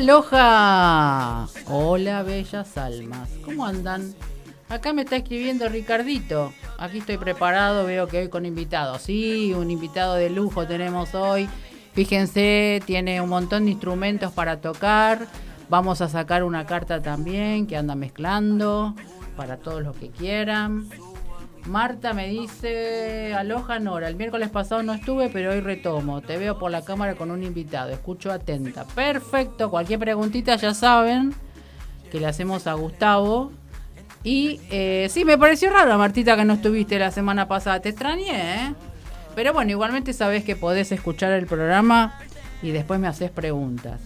Aloha. Hola, bellas almas. ¿Cómo andan? Acá me está escribiendo Ricardito. Aquí estoy preparado, veo que hoy con invitados. Sí, un invitado de lujo tenemos hoy. Fíjense, tiene un montón de instrumentos para tocar. Vamos a sacar una carta también que anda mezclando para todos los que quieran. Marta me dice, aloja Nora, el miércoles pasado no estuve, pero hoy retomo. Te veo por la cámara con un invitado, escucho atenta. Perfecto, cualquier preguntita ya saben que le hacemos a Gustavo. Y eh, sí, me pareció raro, Martita, que no estuviste la semana pasada. Te extrañé, ¿eh? Pero bueno, igualmente sabes que podés escuchar el programa y después me haces preguntas.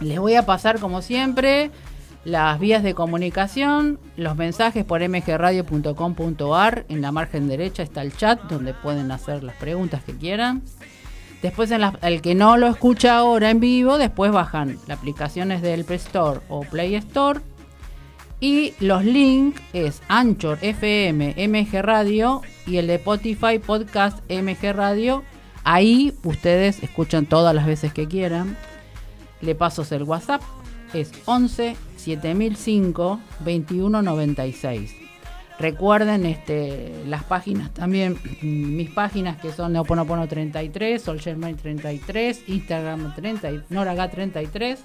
Les voy a pasar, como siempre, las vías de comunicación, los mensajes por mgradio.com.ar. En la margen derecha está el chat donde pueden hacer las preguntas que quieran. Después, el que no lo escucha ahora en vivo, después bajan las aplicaciones del Play Store o Play Store. Y los links es Anchor FM MG Radio y el de Spotify Podcast MG Radio. Ahí ustedes escuchan todas las veces que quieran. Le paso el WhatsApp. Es 11 7005 2196. Recuerden este, las páginas también, mis páginas que son Neoponopono 33, Solgermain 33, Instagram 30, Noraga 33.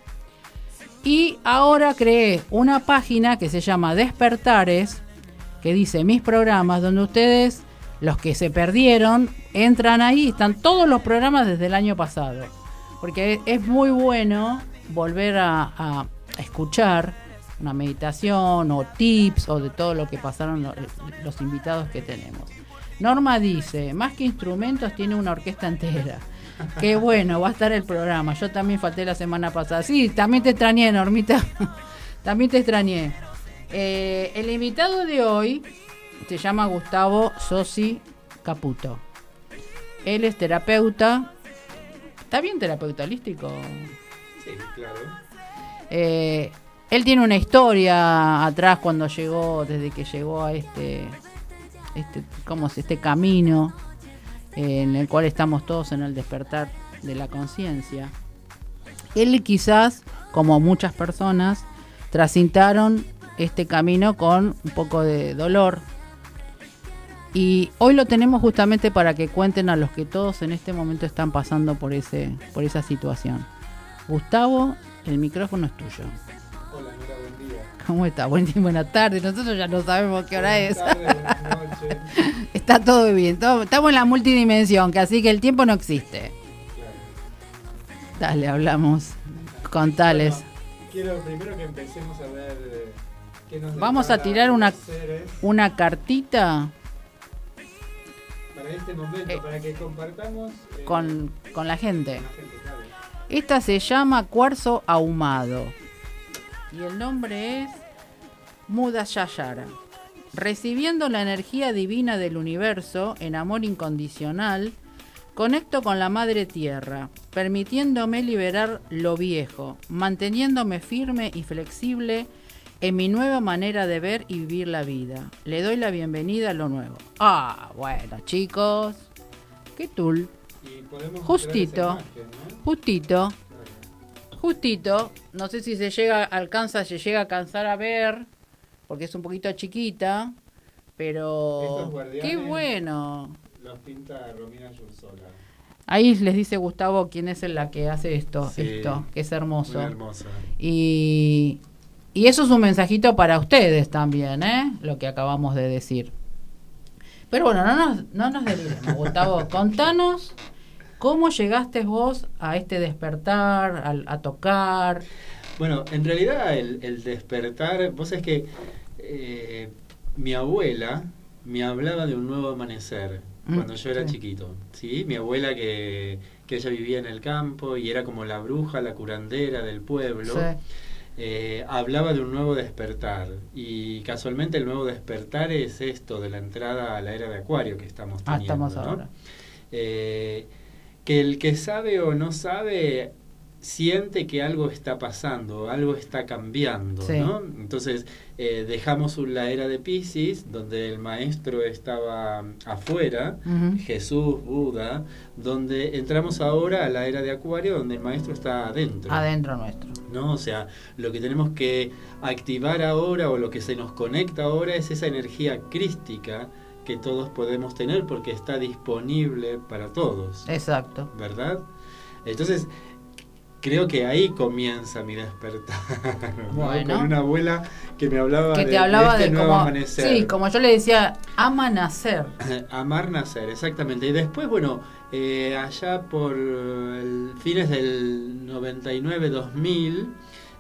Y ahora creé una página que se llama Despertares, que dice mis programas, donde ustedes, los que se perdieron, entran ahí, están todos los programas desde el año pasado. Porque es muy bueno volver a escuchar una meditación o tips o de todo lo que pasaron los, invitados que tenemos. Norma dice, más que instrumentos tiene una orquesta entera. Qué bueno, va a estar el programa. Yo también falté la semana pasada. Sí, también te extrañé, Normita. también te extrañé. Eh, el invitado de hoy se llama Gustavo Sosi Caputo. Él es terapeuta. ¿Está bien terapeuta holístico? Sí, claro. Eh, él tiene una historia atrás cuando llegó, desde que llegó a este, este, ¿cómo es? este camino eh, en el cual estamos todos en el despertar de la conciencia. Él quizás, como muchas personas, trasintaron este camino con un poco de dolor. Y hoy lo tenemos justamente para que cuenten a los que todos en este momento están pasando por, ese, por esa situación. Gustavo, el micrófono es tuyo. ¿Cómo está? Buenas tardes. Nosotros ya no sabemos qué hora es. está todo bien. estamos en la multidimensión, que así que el tiempo no existe. Dale, hablamos. Contales. quiero primero que empecemos a ver eh, qué nos Vamos a tirar una, una cartita. Para este momento, eh, para que compartamos. Eh, con, con, la gente. Esta se llama cuarzo ahumado. Y el nombre es Muda Yayara. Recibiendo la energía divina del universo en amor incondicional, conecto con la Madre Tierra, permitiéndome liberar lo viejo, manteniéndome firme y flexible en mi nueva manera de ver y vivir la vida. Le doy la bienvenida a lo nuevo. Ah, bueno, chicos. Qué tul. Justito. Justito. Justito, no sé si se llega, alcanza, se llega a cansar a ver, porque es un poquito chiquita, pero qué bueno. Los pinta Romina Yursola. Ahí les dice Gustavo quién es la que hace esto, esto, que es hermoso. Muy hermosa. Y, y eso es un mensajito para ustedes también, ¿eh? Lo que acabamos de decir. Pero bueno, no nos, no nos deliremos, Gustavo. Contanos ¿Cómo llegaste vos a este despertar, a, tocar? Bueno, en realidad el, despertar, vos es que eh, mi abuela me hablaba de un nuevo amanecer mm, cuando yo era chiquito, ¿sí? Mi abuela que, que, ella vivía en el campo y era como la bruja, la curandera del pueblo. Eh, hablaba de un nuevo despertar y casualmente el nuevo despertar es esto de la entrada a la era de Acuario que estamos teniendo. Ah, estamos ahora. Eh, que el que sabe o no sabe siente que algo está pasando, algo está cambiando, Sí. ¿no? Entonces eh, dejamos la era de Pisces, donde el maestro estaba afuera, Ujú. Jesús, Buda, donde entramos ahora a la era de Acuario, donde el maestro está adentro. Adentro nuestro. ¿no? O sea, lo que tenemos que activar ahora o lo que se nos conecta ahora es esa energía crística que todos podemos tener porque está disponible para todos, Exacto. ¿verdad? Entonces, creo que ahí comienza mi despertar, ¿no? Bueno. Con una abuela que me hablaba Que de, hablaba de de, este nuevo como. amanecer. Sí, como yo le decía, ama nacer. Amar nacer, exactamente. Y después, bueno, eh, allá por el fines del 99-2000,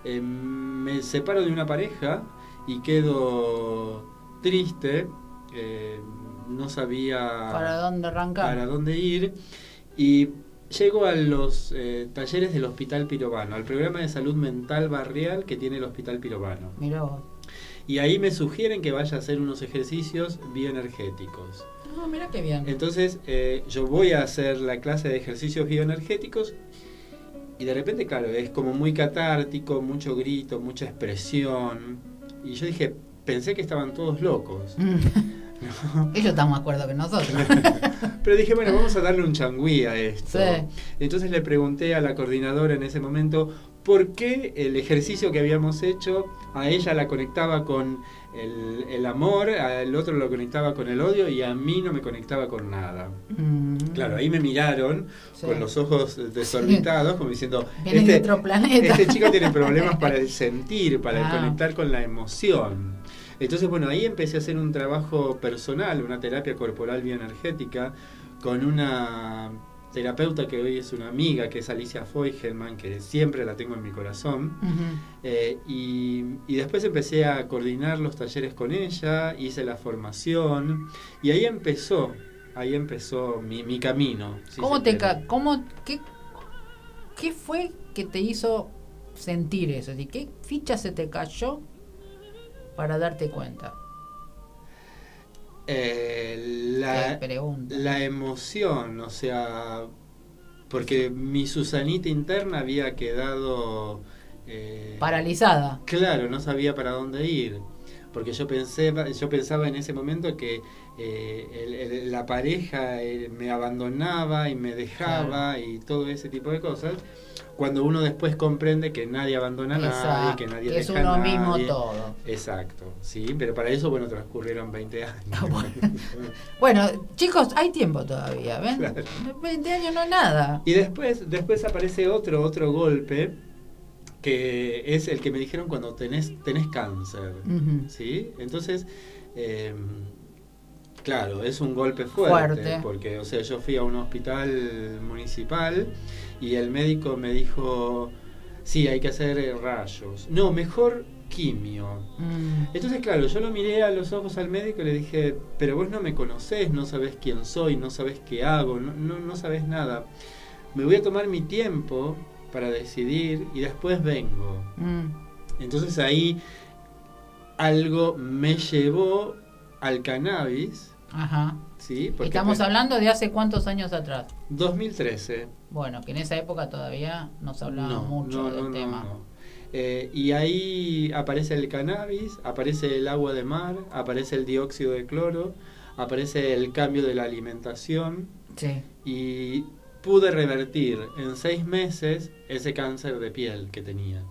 eh, me separo de una pareja y quedo triste. Eh, no sabía ¿Para dónde arrancar? para dónde ir. Y llego a los eh, talleres del Hospital Pirobano, al programa de salud mental barrial que tiene el Hospital Pirobano. Mirá vos. Y ahí me sugieren que vaya a hacer unos ejercicios bioenergéticos. Ah, mira qué bien. Entonces eh, yo voy a hacer la clase de ejercicios bioenergéticos y de repente, claro, es como muy catártico, mucho grito, mucha expresión. Y yo dije, pensé que estaban todos locos. Ellos están más acuerdo que nosotros. Pero dije, bueno, vamos a darle un changüí a esto. Sí. Entonces le pregunté a la coordinadora en ese momento por qué el ejercicio que habíamos hecho a ella la conectaba con el, el amor, al otro lo conectaba con el odio y a mí no me conectaba con nada. Mm. Claro, ahí me miraron Sí. con los ojos desorbitados, como diciendo, de otro planeta. este chico tiene problemas para el sentir, para el conectar con la emoción. Entonces, bueno, ahí empecé a hacer un trabajo personal, una terapia corporal bioenergética, con una terapeuta que hoy es una amiga, que es Alicia Feugelman, que siempre la tengo en mi corazón. Eh, y, y después empecé a coordinar los talleres con ella, hice la formación, y ahí empezó, ahí empezó mi, mi camino. si ¿Cómo te ca cómo, qué, qué fue que te hizo sentir eso? ¿Qué ficha se te cayó para darte cuenta? Eh, la, emoción, o sea, porque mi Susanita interna había quedado... eh, Paralizada. Claro, no sabía para dónde ir. Porque yo pensé, yo pensaba en ese momento que eh, el- el- la pareja eh, me abandonaba y me dejaba y todo ese tipo de cosas. Cuando uno después comprende que nadie abandona a nadie, que nadie que es deja a uno mismo nadie. todo. Exacto, sí, pero para eso, bueno, transcurrieron 20 años. Ah, bueno. Chicos, hay tiempo todavía, ¿ven? Claro. 20 años no es nada. Y después, después aparece otro, otro golpe, que es el que me dijeron cuando tenés, tenés cáncer. Ujú. ¿Sí? Entonces, eh, claro, es un golpe fuerte, Fuerte. porque, o sea, yo fui a un hospital municipal y el médico me dijo, sí, hay que hacer eh, rayos. No, mejor quimio. Mm. Entonces, claro, yo lo miré a los ojos al médico y le dije, pero vos no me conocés, no sabés quién soy, no sabés qué hago, no, no, no sabés nada. Me voy a tomar mi tiempo para decidir y después vengo. Mm. Entonces ahí algo me llevó al cannabis, Ajá. ¿sí? Porque Estamos hablando de hace cuántos años atrás. 2013. Bueno, que en esa época todavía no se hablaba No, mucho no, del no, tema. Eh, y ahí aparece el cannabis, aparece el agua de mar, aparece el dióxido de cloro, aparece el cambio de la alimentación Sí. y pude revertir en seis meses ese cáncer de piel que tenía.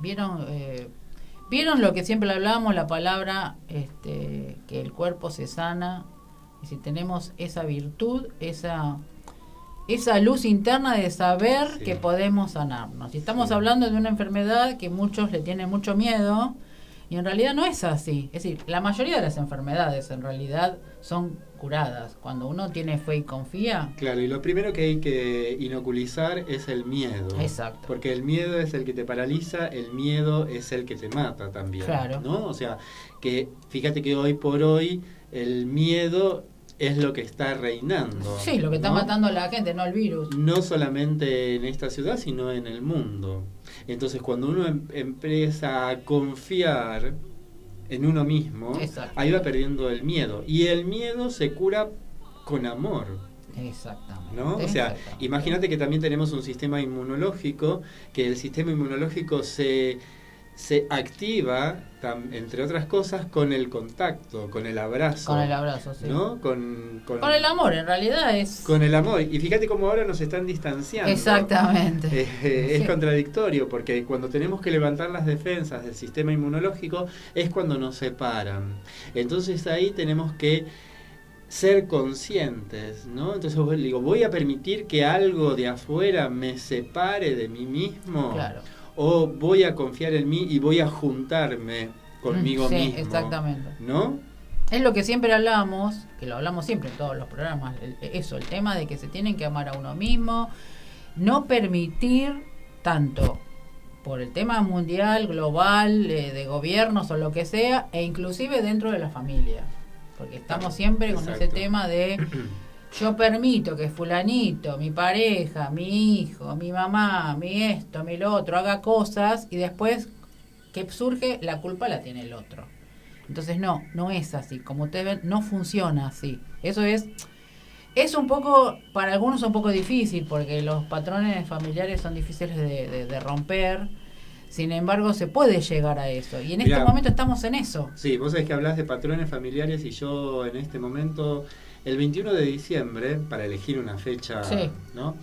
¿Vieron, eh, ¿Vieron lo que siempre hablábamos, la palabra este, que el cuerpo se sana? Y si tenemos esa virtud, esa, esa luz interna de saber Sí. que podemos sanarnos. Y estamos Sí. hablando de una enfermedad que muchos le tienen mucho miedo y en realidad no es así. Es decir, la mayoría de las enfermedades en realidad son curadas. Cuando uno tiene fe y confía, Claro, y lo primero que hay que inoculizar es el miedo. Exacto. Porque el miedo es el que te paraliza, el miedo es el que te mata también. Claro. ¿No? O sea, que fíjate que hoy por hoy el miedo es lo que está reinando. sí, lo que está ¿no? matando a la gente, no el virus. No solamente en esta ciudad, sino en el mundo. Entonces, cuando uno em- empieza a confiar en uno mismo, Exacto. ahí va perdiendo el miedo. Y el miedo se cura con amor. Exactamente. ¿no? O sea, imagínate que también tenemos un sistema inmunológico, que el sistema inmunológico se, se activa, entre otras cosas, con el contacto, con el abrazo. Con el abrazo, sí. ¿no? Con, con, el amor, en realidad es... Con el amor. Y fíjate cómo ahora nos están distanciando. Exactamente. Eh, eh, es contradictorio, porque cuando tenemos que levantar las defensas del sistema inmunológico es cuando nos separan. Entonces ahí tenemos que ser conscientes, ¿no? Entonces digo, voy a permitir que algo de afuera me separe de mí mismo. Claro. O voy a confiar en mí y voy a juntarme conmigo sí, mismo. Exactamente. ¿No? Es lo que siempre hablamos, que lo hablamos siempre en todos los programas, eso, el tema de que se tienen que amar a uno mismo, no permitir tanto por el tema mundial, global, eh, de gobiernos o lo que sea, e inclusive dentro de la familia porque estamos siempre con ese tema de yo permito que fulanito, mi pareja, mi hijo, mi mamá, mi esto, mi lo otro, haga cosas y después que surge, la culpa la tiene el otro. Entonces no, no es así. Como ustedes ven, no funciona así. Eso es... Es un poco, para algunos un poco difícil, porque los patrones familiares son difíciles de, de romper sin embargo, se puede llegar a eso. Y en este momento estamos en eso. Sí, vos sabés que hablas de patrones familiares y yo en este momento, el 21 de diciembre, para elegir una fecha, ¿no?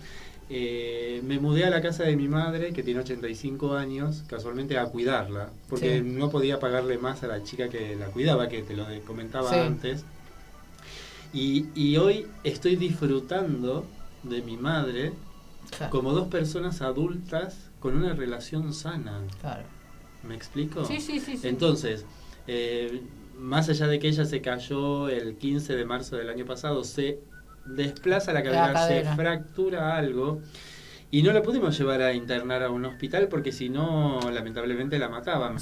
Eh, me mudé a la casa de mi madre, que tiene 85 años, casualmente a cuidarla, porque no podía pagarle más a la chica que la cuidaba, que te lo comentaba antes. Y, y, hoy estoy disfrutando de mi madre como dos personas adultas con una relación sana. Claro. ¿Me explico? Sí, sí, sí. Entonces, eh, más allá de que ella se cayó el 15 de marzo del año pasado, se desplaza la cadera, se fractura algo y no la pudimos llevar a internar a un hospital porque si no, lamentablemente la mataban.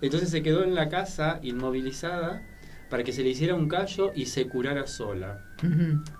entonces se quedó en la casa inmovilizada para que se le hiciera un callo y se curara sola.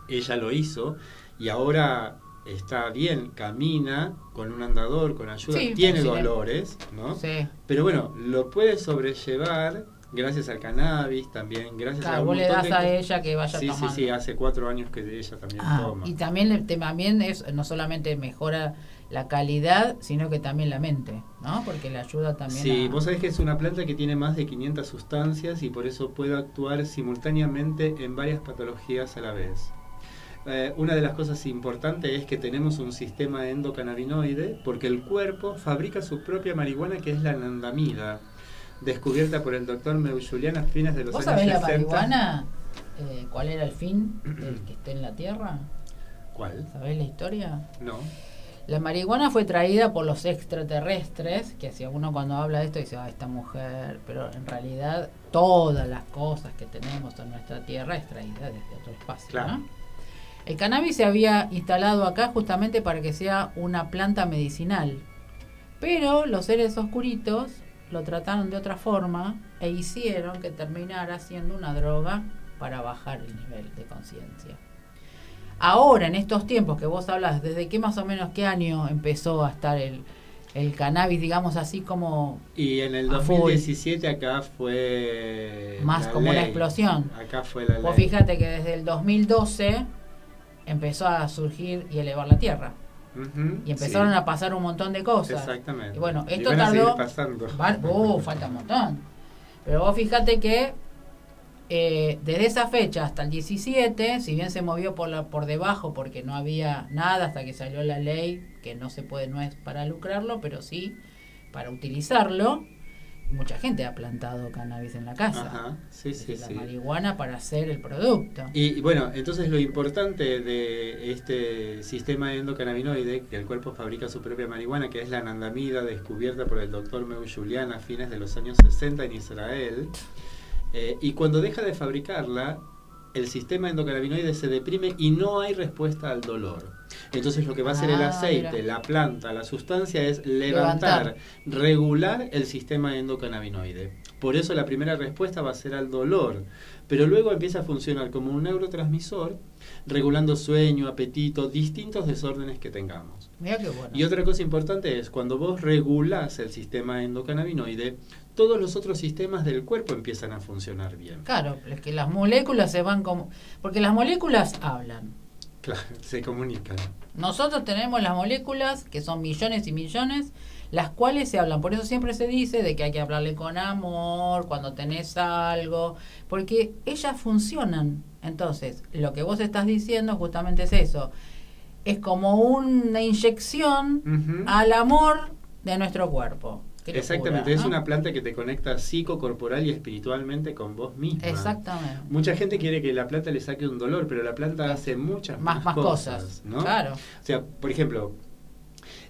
Ella lo hizo y ahora está bien, camina con un andador, con ayuda, tiene dolores, ¿no? Sí. Pero bueno, lo puede sobrellevar gracias al cannabis también, gracias a vos le das a ella que vaya sí, tomando. Sí, sí, hace cuatro años que ella también ah, toma. Y también, también es, no solamente mejora la calidad, sino que también la mente, ¿no? Porque le ayuda también Sí, vos sabés que es una planta que tiene más de 500 sustancias y por eso puede actuar simultáneamente en varias patologías a la vez. Eh, una de las cosas importantes es que tenemos un sistema endocannabinoide porque el cuerpo fabrica su propia marihuana que es la anandamida, descubierta por el doctor Meujulian a fines de los ¿Vos años sabés la marihuana? Eh, ¿Cuál era el fin del que esté en la Tierra? ¿Cuál? ¿Sabés la historia? No. La marihuana fue traída por los extraterrestres, que si uno cuando habla de esto dice, ah, esta mujer, pero en realidad todas las cosas que tenemos en nuestra Tierra es traída desde otro espacio, claro. ¿no? El cannabis se había instalado acá justamente para que sea una planta medicinal. Pero los seres oscuritos lo trataron de otra forma e hicieron que terminara siendo una droga para bajar el nivel de conciencia. Ahora, en estos tiempos que vos hablas, ¿desde qué más o menos qué año empezó a estar el, el cannabis, digamos así como... Y en el 2017 acá fue... Más como una explosión. Acá fue la Vos fíjate que desde el 2012 empezó a surgir y elevar la Tierra. Y empezaron a pasar un montón de cosas. Exactamente. Y bueno, esto tardó. Uh, falta un montón. Pero vos fíjate que eh, desde esa fecha hasta el 17, si bien se movió por, la, por debajo porque no había nada hasta que salió la ley, que no se puede, no es para lucrarlo, pero sí para utilizarlo, mucha gente ha plantado cannabis en la casa. Ajá, sí, sí, la marihuana para hacer el producto. Y, bueno, entonces lo importante de este sistema endocannabinoide, que el cuerpo fabrica su propia marihuana, que es la anandamida descubierta por el doctor Meu Julian a fines de los años 60 en Israel, eh, y cuando deja de fabricarla, el sistema endocannabinoide se deprime y no hay respuesta al dolor. Entonces lo que va a hacer el ah, aceite, la planta, la sustancia es levantar, regular el sistema endocannabinoide. Por eso la primera respuesta va a ser al dolor, pero luego empieza a funcionar como un neurotransmisor, regulando sueño, apetito, distintos desórdenes que tengamos. Y otra cosa importante es, cuando vos regulás el sistema endocannabinoide, todos los otros sistemas del cuerpo empiezan a funcionar bien. Claro, es que las moléculas se van como... Porque las moléculas hablan, Claro, se comunican. Nosotros tenemos las moléculas, que son millones y millones, las cuales se hablan. Por eso siempre se dice de que hay que hablarle con amor, cuando tenés algo, porque ellas funcionan. Entonces, lo que vos estás diciendo justamente es eso. Es como una inyección al amor de nuestro cuerpo. Exactamente, es una planta que te conecta psicocorporal y espiritualmente con vos misma. Exactamente. Mucha gente quiere que la planta le saque un dolor, pero la planta hace muchas Más, más cosas. ¿no? Claro. O sea, por ejemplo,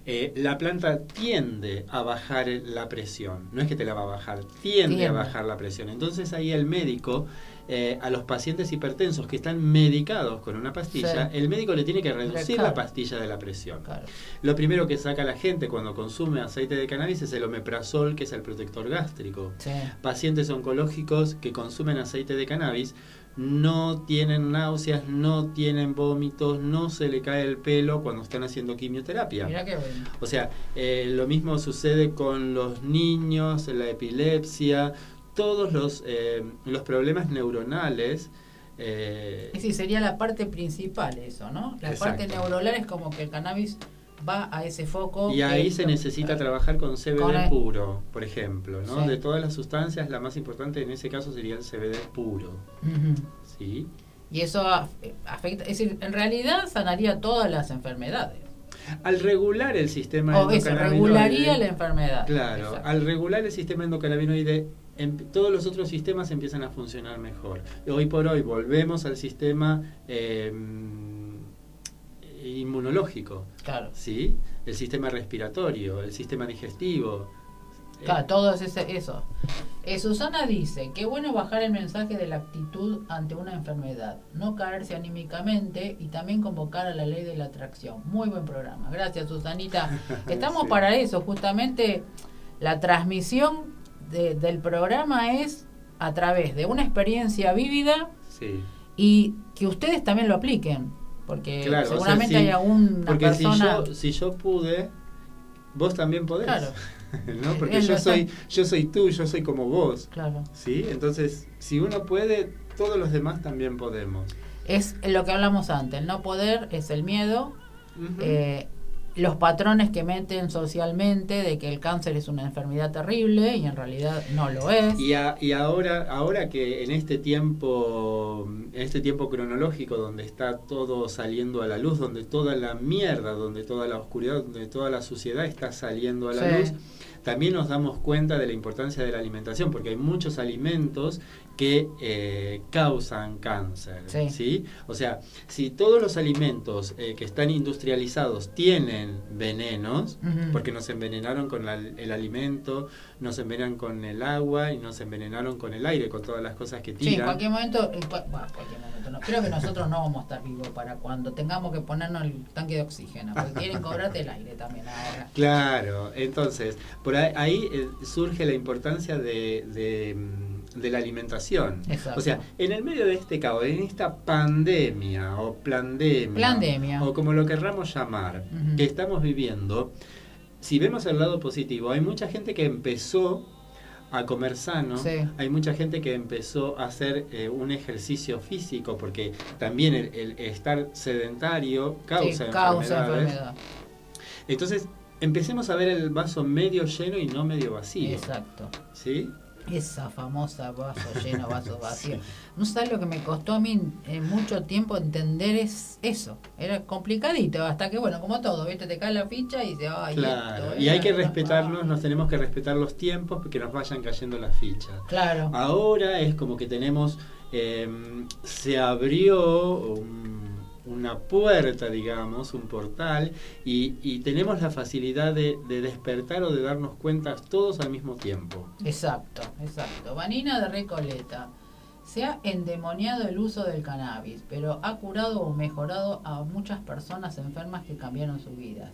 eh, la planta tiende a bajar la presión. No es que te la va a bajar, tiende, Tiende. a bajar la presión. Entonces ahí el médico, eh, a los pacientes hipertensos que están medicados con una pastilla, Sí. el médico le tiene que reducir Claro. la pastilla de la presión. Claro. Lo primero que saca la gente cuando consume aceite de cannabis es el omeprazol, que es el protector gástrico. Sí. Pacientes oncológicos que consumen aceite de cannabis no tienen náuseas, no tienen vómitos, no se le cae el pelo cuando están haciendo quimioterapia. Mirá qué bueno. O sea, eh, lo mismo sucede con los niños, la epilepsia, todos los, eh, los problemas neuronales. eh, Es decir, sería la parte principal eso, ¿no? La Exacto. parte neuronal es como que el cannabis va a ese foco. y ahí se necesita trabajar con CBD Con puro, por ejemplo. ¿no? Sí. De todas las sustancias, la más importante en ese caso sería el CBD puro. ¿sí? Y eso af- afecta, es decir, en realidad sanaría todas las enfermedades. Al regular el sistema O eso, endocannabinoide- regularía la enfermedad. Claro, Exacto. al regular el sistema endocannabinoide, em- todos los otros sistemas empiezan a funcionar mejor. Hoy por hoy volvemos al sistema eh, inmunológico, Claro. ¿sí? El sistema respiratorio, el sistema digestivo. Eh, Claro, todo es eso. Eh, Susana dice, qué bueno bajar el mensaje de la actitud ante una enfermedad, no caerse anímicamente y también convocar a la ley de la atracción. Muy buen programa. Gracias, Susanita. Estamos Sí. para eso, justamente la transmisión de- del programa es a través de una experiencia vívida Sí. y que ustedes también lo apliquen, porque Claro, o sea, seguramente sí, hay alguna Porque si persona... yo, si yo pude, vos también podés. Claro. ¿no? Porque Es yo soy, yo soy tú, yo soy como vos. Claro. ¿Sí? Entonces, si uno puede, todos los demás también podemos. Es lo que hablamos antes, el no poder es el miedo, eh, los patrones que meten socialmente de que el cáncer es una enfermedad terrible y en realidad no lo es. Y, a- y ahora, ahora que en este tiempo, en este tiempo cronológico donde está todo saliendo a la luz, donde toda la mierda, donde toda la oscuridad, donde toda la suciedad está saliendo a la Sí. luz, también nos damos cuenta de la importancia de la alimentación, porque hay muchos alimentos que eh, causan cáncer. Sí. ¿sí? O sea, si todos los alimentos eh, que están industrializados tienen venenos, porque nos envenenaron con la- el alimento, nos envenenan con el agua y nos envenenaron con el aire, con todas las cosas que Sí, en tiran. cualquier momento, en cua- bueno, en cualquier momento no. Creo que nosotros no vamos a estar vivos para cuando tengamos que ponernos el tanque de oxígeno, porque quieren cobrarte el aire también ahora. Claro, entonces, por ahí, ahí, eh, surge la importancia de, de, mm, de la alimentación. Exacto. O sea, en el medio de este caos, en esta pandemia o plandemia, Plandemia. o como lo querramos llamar, que estamos viviendo, si vemos el lado positivo, hay mucha gente que empezó a comer sano, Sí. hay mucha gente que empezó a hacer eh, un ejercicio físico, porque también el, el estar sedentario causa, Sí, causa enfermedades. enfermedad. Entonces, empecemos a ver el vaso medio lleno y no medio vacío. Exacto. ¿Sí? Esa famosa vaso lleno, vaso vacío. No sabes lo que me costó a mí en mucho tiempo entender es eso. Era complicadito, hasta que, bueno, como todo, ¿viste? Te cae la ficha y dices, ay, Claro. esto Y hay que respetarnos, nos tenemos que respetar los tiempos porque nos vayan cayendo las fichas. Claro. Ahora es como que tenemos, eh, se abrió un- una puerta, digamos, un portal, y, tenemos la facilidad de, de despertar o de darnos cuenta todos al mismo tiempo. Exacto, exacto. Vanina de Recoleta. Se ha endemoniado el uso del cannabis, pero ha curado o mejorado a muchas personas enfermas que cambiaron sus vidas.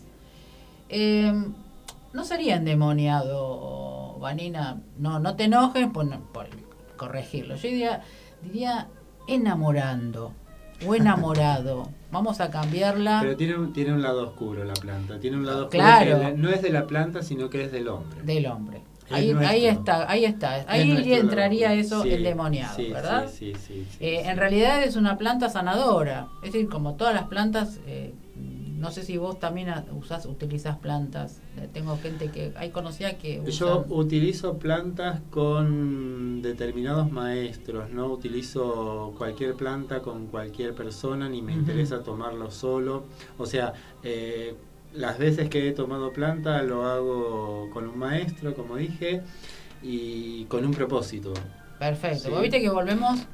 Eh, no sería endemoniado, Vanina. No, no te enojes por, corregirlo. Yo diría enamorando o enamorado. Vamos a cambiarla. Pero tiene un, tiene un lado oscuro la planta, tiene un lado oscuro Claro. que no es de la planta, sino que es del hombre. del hombre. Ahí, ahí está, ahí está. Ahí entraría eso el endemoniado, ¿verdad? Sí, sí, sí. Eh, en realidad es una planta sanadora. Es decir, como todas las plantas, eh, no sé si vos también usás, utilizas plantas. Eh, tengo gente que hay conocida que Yo utilizo plantas con determinados maestros, no utilizo cualquier planta con cualquier persona, ni me interesa tomarlo solo. O sea, eh, las veces que he tomado planta lo hago con un maestro, como dije, y con un propósito. Perfecto. Vos viste que volvemos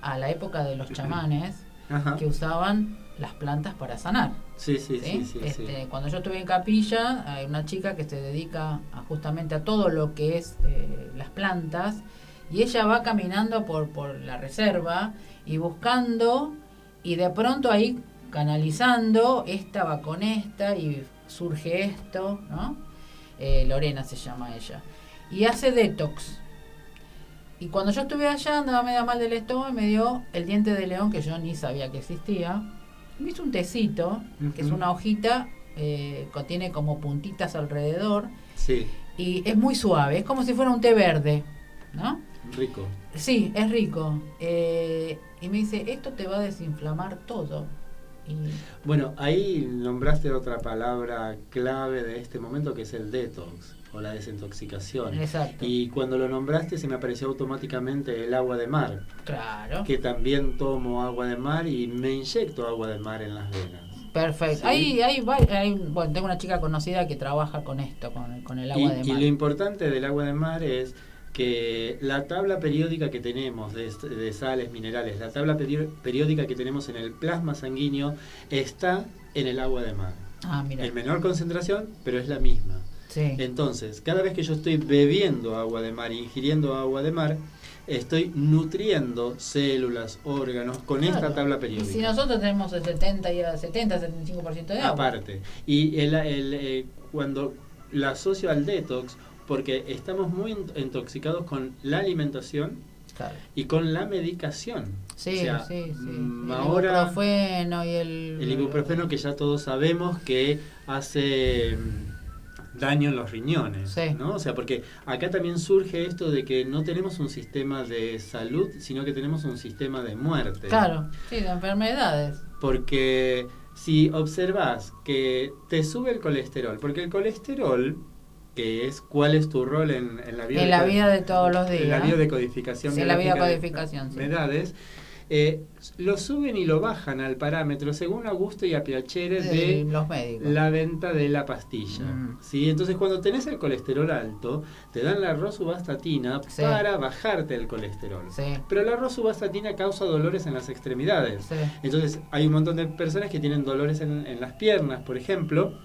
a la época de los chamanes que usaban las plantas para sanar. Sí, sí, sí. este, Cuando yo estuve en capilla, hay una chica que se dedica justamente a todo lo que es eh, las plantas y ella va caminando por, por la reserva y buscando y de pronto ahí canalizando, esta va con esta y surge esto, ¿no? Eh, Lorena se llama ella. Y hace detox. Y cuando yo estuve allá andaba medio mal del estómago y me dio el diente de león que yo ni sabía que existía. Me hizo un tecito, que es una hojita, eh, contiene como puntitas alrededor. Sí. Y es muy suave, es como si fuera un té verde, ¿no? Rico. Sí, es rico. Eh, y me dice, esto te va a desinflamar todo. Bueno, ahí nombraste otra palabra clave de este momento que es el detox o la desintoxicación. Exacto. Y cuando lo nombraste se me apareció automáticamente el agua de mar. Claro. Que también tomo agua de mar y me inyecto agua de mar en las venas. Perfecto. Ahí, ahí, bueno, tengo una chica conocida que trabaja con esto, con, el agua de mar. Y lo importante del agua de mar es que la tabla periódica que tenemos de, sales minerales, la tabla periódica que tenemos en el plasma sanguíneo está en el agua de mar. Ah, mira. En menor concentración, pero es la misma. Sí. Entonces, cada vez que yo estoy bebiendo agua de mar, ingiriendo agua de mar, estoy nutriendo células, órganos con esta tabla periódica. Y si nosotros tenemos el 70 y el 70, 75% de agua. Aparte. Y el, el, eh, cuando la asocio al detox, porque estamos muy intoxicados con la alimentación y con la medicación. Sí, sí, sí. Mm, el ibuprofeno y el... El ibuprofeno que ya todos sabemos que hace mm, daño en los riñones, ¿no? O sea, porque acá también surge esto de que no tenemos un sistema de salud, sino que tenemos un sistema de muerte. Claro, sí, de enfermedades. Porque si observas que te sube el colesterol, porque el colesterol que es cuál es tu rol en, la vida en la vida de todos los días en la biodecodificación sí, la biodecodificación de enfermedades eh, lo suben y lo bajan al parámetro según a gusto y a piacere de, los médicos. la venta de la pastilla. Mm. ¿sí? Entonces cuando tenés el colesterol alto, te dan la rosuvastatina para bajarte el colesterol. Pero la rosuvastatina causa dolores en las extremidades. Entonces hay un montón de personas que tienen dolores en, en las piernas, por ejemplo,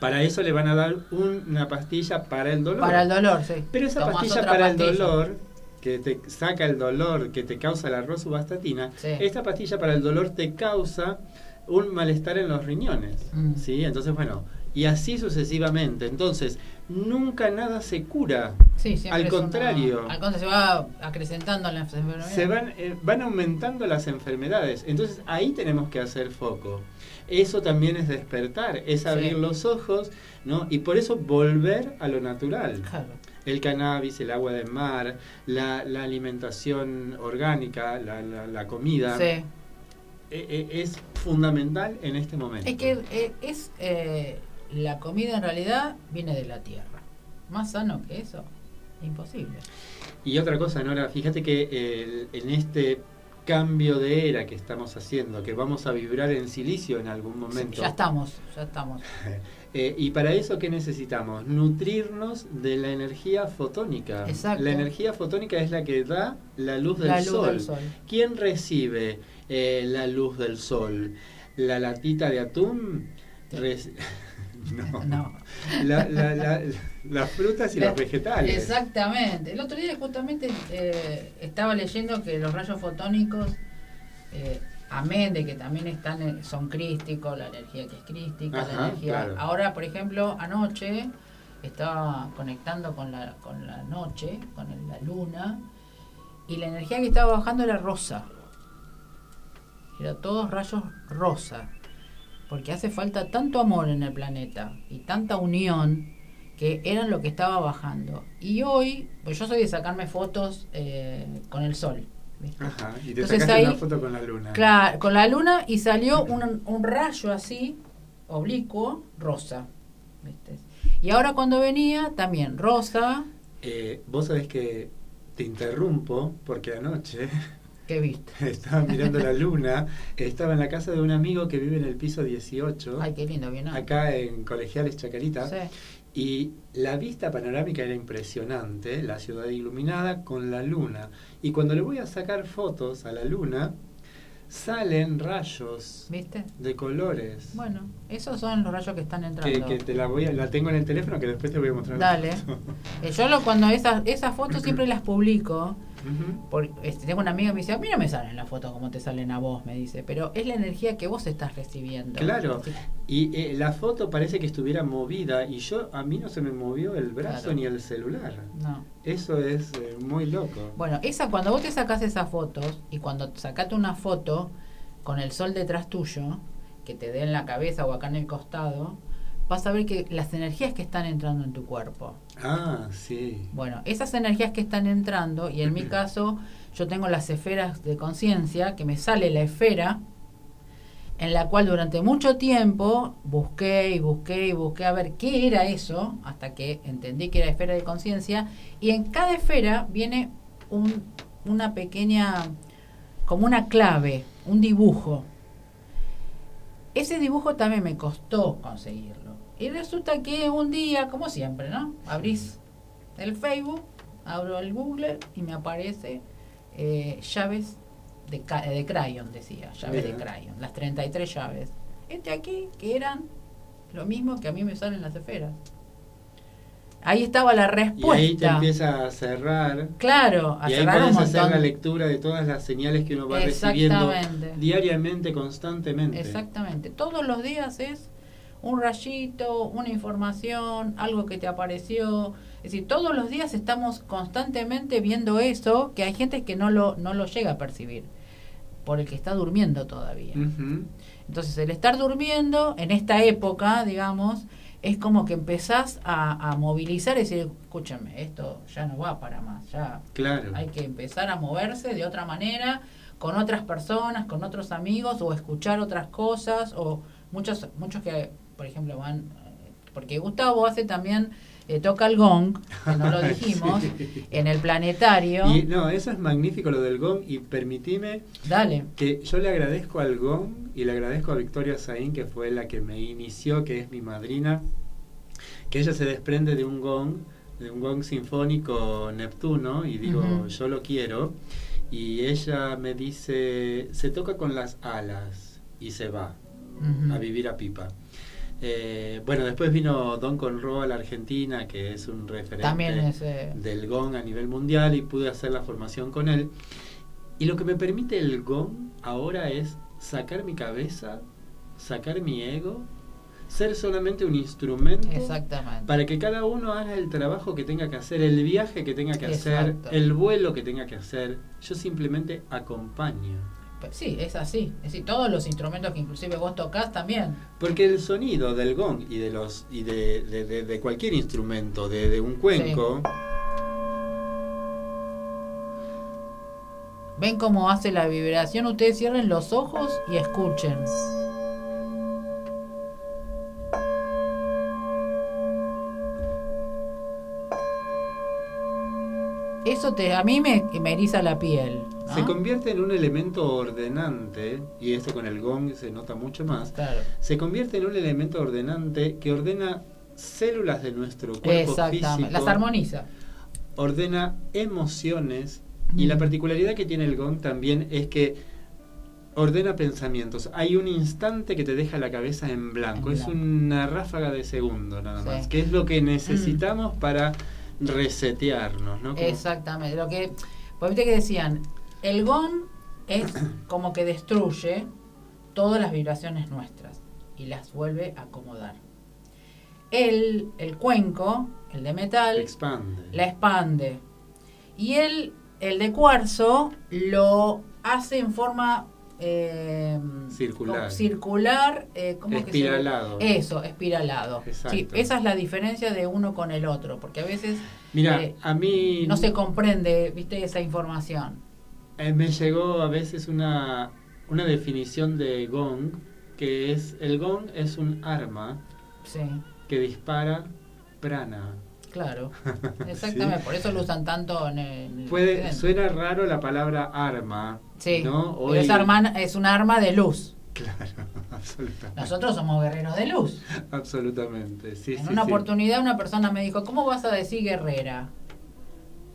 para eso le van a dar una pastilla para el dolor. Para el dolor, sí. Pero esa pastilla para el dolor, que te saca el dolor, que te causa la rosuvastatina, esta pastilla para el dolor te causa un malestar en los riñones. Mm. ¿sí? Entonces, bueno, y así sucesivamente. Entonces, nunca nada se cura. al contrario. al contrario, se va acrecentando las enfermedades. Se van, eh, van aumentando las enfermedades. Entonces, ahí tenemos que hacer foco eso también es despertar, es abrir los ojos, ¿no? Y por eso volver a lo natural. El cannabis, el agua del mar, la, alimentación orgánica, la, comida. E, e, es fundamental en este momento. Es que eh, es eh, la comida en realidad viene de la tierra. Más sano que eso, imposible. Y otra cosa, Nora, fíjate que en este cambio de era que estamos haciendo, que vamos a vibrar en silicio en algún momento. ya estamos, ya estamos. Eh, y para eso, ¿qué necesitamos? Nutrirnos de la energía fotónica. Exacto. La energía fotónica es la que da la luz del, sol. ¿Quién recibe eh, la luz del sol? ¿La latita de atún? no. no. las frutas y los vegetales. Exactamente. El otro día justamente eh, estaba leyendo que los rayos fotónicos, eh, amén de que también están eh, son crísticos, la energía que es crística, la energía. Ahora, por ejemplo, anoche estaba conectando con la, con la noche, con la luna, y la energía que estaba bajando era rosa. Era todos rayos rosa porque hace falta tanto amor en el planeta y tanta unión que eran lo que estaba bajando. Y hoy, pues yo soy de sacarme fotos eh, con el sol. ¿viste? Ajá, y te Entonces sacaste ahí- una foto con la luna. Claro, con la luna y salió un, un rayo así, oblicuo, rosa. ¿viste? Y ahora cuando venía, también rosa. Eh, vos sabés que te interrumpo porque anoche ¿Qué viste? estaba mirando la luna, estaba en la casa de un amigo que vive en el piso 18, Ay, qué lindo, bien. acá en Colegiales Chacarita, Sí. y la vista panorámica era impresionante, la ciudad iluminada con la luna. Y cuando le voy a sacar fotos a la luna, salen rayos ¿Viste? de colores. Bueno, esos son los rayos que están que, entrando. que te la voy a, la tengo en el teléfono que después te voy a mostrar. Dale. Eh, yo lo, cuando esas, esas fotos siempre las publico. Ujú. Porque este, tengo una amiga que me dice, a mí no me salen las fotos como te salen a vos, me dice, pero es la energía que vos estás recibiendo. Claro. Y eh, la foto parece que estuviera movida y yo a mí no se me movió el brazo Claro. ni el celular. No. Eso es eh, muy loco. Bueno, esa cuando vos te sacás esas fotos y cuando sacate una foto con el sol detrás tuyo, que te dé en la cabeza o acá en el costado, vas a ver que las energías que están entrando en tu cuerpo. Ah, sí. Bueno, esas energías que están entrando, y en mi caso yo tengo las esferas de conciencia, que me sale la esfera, en la cual durante mucho tiempo busqué y busqué y busqué a ver qué era eso, hasta que entendí que era esfera de conciencia, y en cada esfera viene un, una pequeña, como una clave, un dibujo. Ese dibujo también me costó conseguirlo. Y resulta que un día, como siempre, ¿no? Abrís el Facebook, abro el Google y me aparece eh, llaves de, ca- de crayon, decía, llaves de crayon, las 33 llaves. Este aquí, que eran lo mismo que a mí me salen las esferas. Ahí estaba la Y respuesta. ahí te empieza a cerrar. Claro, a y ahí cerrar un puedes hacer la lectura de todas las señales que uno va recibiendo diariamente, constantemente. Exactamente. Todos los días es un rayito, una información, algo que te apareció. Es decir, todos los días estamos constantemente viendo eso que hay gente que no lo, no lo llega a percibir por el que está durmiendo todavía. Entonces, el estar durmiendo en esta época, digamos, es como que empezás a, a movilizar y decir, escúchame, esto ya no va para más, ya Claro. hay que empezar a moverse de otra manera, con otras personas, con otros amigos, o escuchar otras cosas, o muchos, muchos que, por ejemplo, van, eh, porque Gustavo hace también, eh, toca el gong, que no lo dijimos, Sí. en el planetario. Y no, eso es magnífico lo del gong y permitime Dale. que yo le agradezco al gong y le agradezco a Victoria Saín que fue la que me inició, que es mi madrina, que ella se desprende de un gong, de un gong sinfónico Neptuno y digo, yo lo quiero y ella me dice, se toca con las alas y se va a vivir a Pipa. Eh, bueno, después vino Don Conroe a la Argentina, que es un referente También es... eh, del gong a nivel mundial y pude hacer la formación con él. Y lo que me permite el gong ahora es sacar mi cabeza, sacar mi ego, ser solamente un instrumento exactamente. para que cada uno haga el trabajo que tenga que hacer, el viaje que tenga que hacer, el vuelo que tenga que hacer. Yo simplemente acompaño. Pues sí, es así. Es decir, todos los instrumentos que inclusive vos tocas también. Porque el sonido del gong y de los y de, de- de- de cualquier instrumento, de, de un cuenco, ¿Ven cómo hace la vibración? Ustedes cierren los ojos y escuchen. Eso te, a mí me, me eriza la piel. ¿No? se convierte en un elemento ordenante, y esto con el gong se nota mucho más, Claro. se convierte en un elemento ordenante que ordena células de nuestro cuerpo físico, Las armoniza. ordena emociones y Mm. la particularidad que tiene el gong también es que ordena pensamientos. Hay un instante que te deja la cabeza en blanco, En es una ráfaga de segundo nada Sí. más, que es lo que necesitamos para resetearnos, ¿no? Como- Exactamente. Lo que, pues viste que decían, el gong es como que destruye todas las vibraciones nuestras y las vuelve a acomodar. El, el cuenco, el de metal, expande. la expande. Y el, el de cuarzo lo hace en forma eh, circular, como circular eh, ¿cómo que se- espiralado. eso, espiralado. Exacto. Sí, esa es la diferencia de uno con el otro, porque a veces Mira, eh, a mí no se comprende, viste, esa información. Eh, me llegó a veces una, una definición de gong, que es, el gong es un arma Sí, que dispara prana. claro. Exactamente, por eso lo usan tanto en el, en el Puede, suena raro la palabra arma, Sí, ¿no? Hoy- es, arma- es un arma de luz. Claro, absolutamente. Nosotros somos guerreros de luz. Absolutamente, sí, en sí, una sí. oportunidad una persona me dijo, ¿cómo vas a decir guerrera?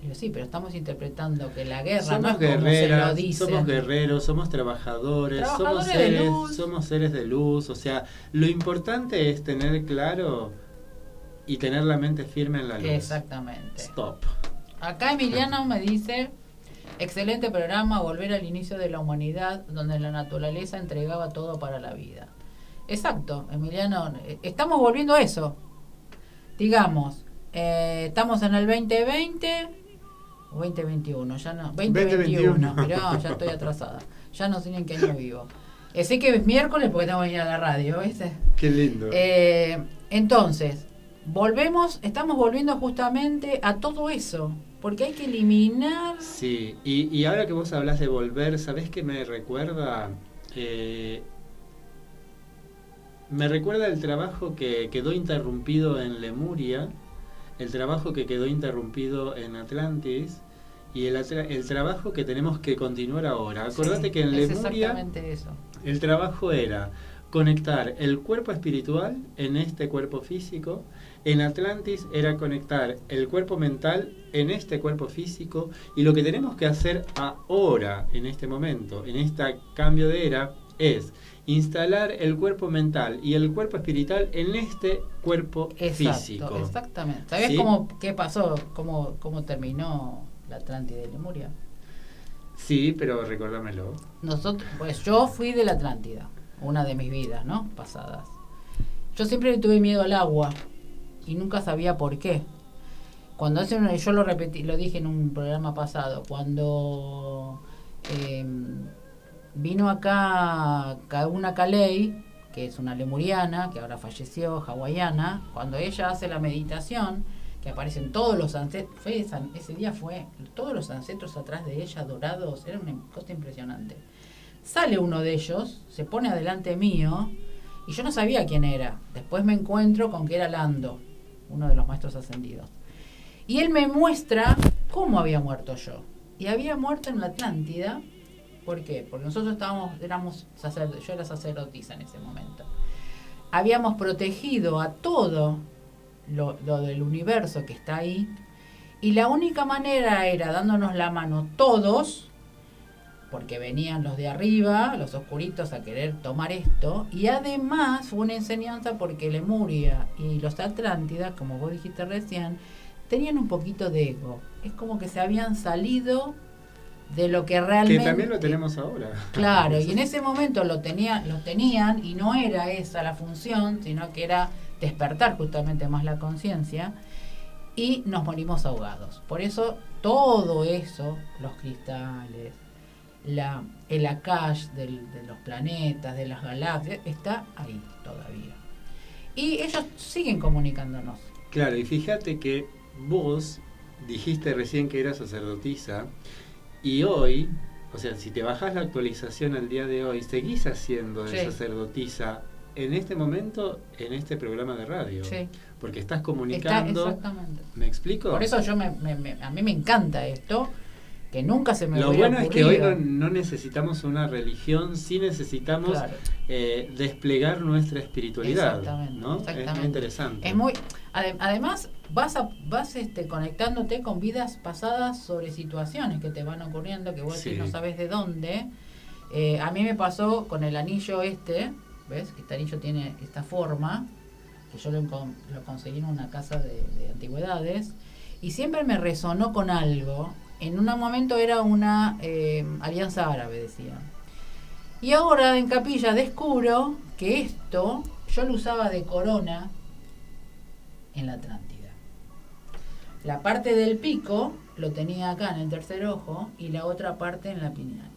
Yo, sí, pero estamos interpretando que la guerra no Somos es como se lo dicen. somos guerreros, somos trabajadores, Trabajadores somos seres, somos seres de luz. O sea, lo importante es tener claro y tener la mente firme en la luz. Exactamente. Stop. Acá Emiliano me dice, excelente programa, volver al inicio de la humanidad, donde la naturaleza entregaba todo para la vida. Exacto, Emiliano, estamos volviendo a eso. Digamos, eh, estamos en el 2020 o 2021, ya no, 2021, 2021. mirá, ya estoy atrasada, ya no sé ni en qué año vivo. Eh, sé que es miércoles porque tengo que venir a la radio, ¿viste? Qué lindo. Eh, entonces, volvemos, estamos volviendo justamente a todo eso, porque hay que eliminar... Sí, y, y ahora que vos hablas de volver, ¿sabés qué me recuerda? Eh, me recuerda el trabajo que quedó interrumpido en Lemuria, el trabajo que quedó interrumpido en Atlantis y el, el trabajo que tenemos que continuar ahora. Acordate Sí, que en Lemuria eso. el trabajo era conectar el cuerpo espiritual en este cuerpo físico. En Atlantis era conectar el cuerpo mental en este cuerpo físico. Y lo que tenemos que hacer ahora, en este momento, en este cambio de era, es instalar el cuerpo mental y el cuerpo espiritual en este cuerpo Exacto, físico. exactamente. ¿Sabés ¿Sí? cómo, qué pasó? ¿Cómo, ¿Cómo terminó la Atlántida de Lemuria? Sí, pero recordámelo. Nosotros, pues yo fui de la Atlántida, una de mis vidas, ¿no? Pasadas. Yo siempre le tuve miedo al agua y nunca sabía por qué. Cuando hace una- yo lo repetí, lo dije en un programa pasado, cuando eh, vino acá una Kalei, que es una lemuriana, que ahora falleció, hawaiana, cuando ella hace la meditación, que aparecen todos los ancestros, ese día fue todos los ancestros atrás de ella dorados, era una cosa impresionante. Sale uno de ellos, se pone adelante mío, y yo no sabía quién era. Después me encuentro con que era Lando, uno de los maestros ascendidos. Y él me muestra cómo había muerto yo. Y había muerto en la Atlántida. ¿Por qué? Porque nosotros estábamos, éramos yo era sacerdotisa en ese momento. Habíamos protegido a todo lo, lo del universo que está ahí. Y la única manera era dándonos la mano todos, porque venían los de arriba, los oscuritos, a querer tomar esto. Y además fue una enseñanza porque Lemuria y los Atlántidas, como vos dijiste recién, tenían un poquito de ego. Es como que se habían salido de lo que realmente... Que también lo tenemos ahora. Claro, y en ese momento lo, tenía, lo tenían y no era esa la función, sino que era despertar justamente más la conciencia y nos morimos ahogados. Por eso todo eso, los cristales, la, el Akash del- de los planetas, de las galaxias, está ahí todavía. Y ellos siguen comunicándonos. Claro, y fíjate que vos dijiste recién que eras sacerdotisa y hoy, o sea, si te bajas la actualización al día de hoy, seguís haciendo de Sí. sacerdotisa en este momento, en este programa de radio. Sí. Porque estás Está, comunicando. exactamente. ¿Me explico? Por eso yo me, me- me- a mí me encanta esto, que nunca se me Lo bueno es que hoy no, no necesitamos una religión, sí necesitamos Claro. eh, desplegar nuestra espiritualidad. Exactamente, ¿no? Es muy exactamente. interesante. Es muy, ade- además vas a, vas este, conectándote con vidas pasadas sobre situaciones que te van ocurriendo que vos Sí. no sabes de dónde. Eh, a mí me pasó con el anillo este, ¿ves? Que este anillo tiene esta forma, que yo lo, lo conseguí en una casa de, de antigüedades, y siempre me resonó con algo. En un momento era una eh, alianza árabe, decía. Y ahora en capilla descubro que esto yo lo usaba de corona en la Atlántida. La parte del pico lo tenía acá en el tercer ojo y la otra parte en la pineal.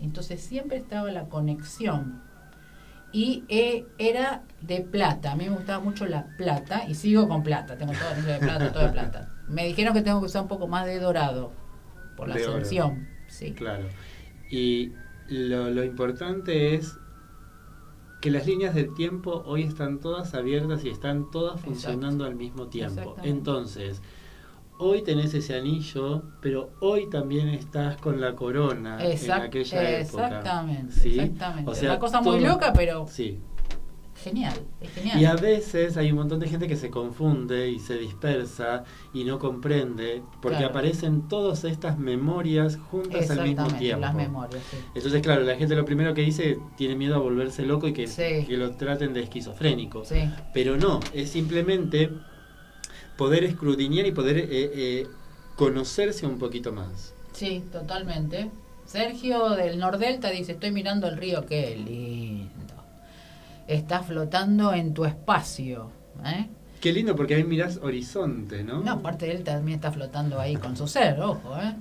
Entonces siempre estaba la conexión. Y eh, era de plata. A mí me gustaba mucho la plata y sigo con plata. Tengo todo de plata, todo de plata. Me dijeron que tengo que usar un poco más de dorado por la De oro. ascensión. Sí. Claro. Y lo, lo importante es que las líneas del tiempo hoy están todas abiertas y están todas funcionando al mismo tiempo. Entonces, hoy tenés ese anillo, pero hoy también estás con la corona Exact- en aquella época. exactamente, ¿sí? exactamente. O sea, Una cosa muy loca, pero Sí. Genial, es genial. Y a veces hay un montón de gente que se confunde y se dispersa y no comprende porque Claro. aparecen todas estas memorias juntas al mismo tiempo. las memorias, sí. Entonces, claro, la gente lo primero que dice tiene miedo a volverse loco y que, Sí. que lo traten de esquizofrénico. Sí, Pero no, es simplemente poder escudriñar y poder eh, eh, conocerse un poquito más. sí, totalmente. Sergio del Nordelta dice, estoy mirando el río, qué lindo. Está flotando en tu espacio. ¿eh? Qué lindo porque ahí mirás horizonte, ¿no? No, aparte de él también está flotando ahí con su ser, ojo, ¿eh?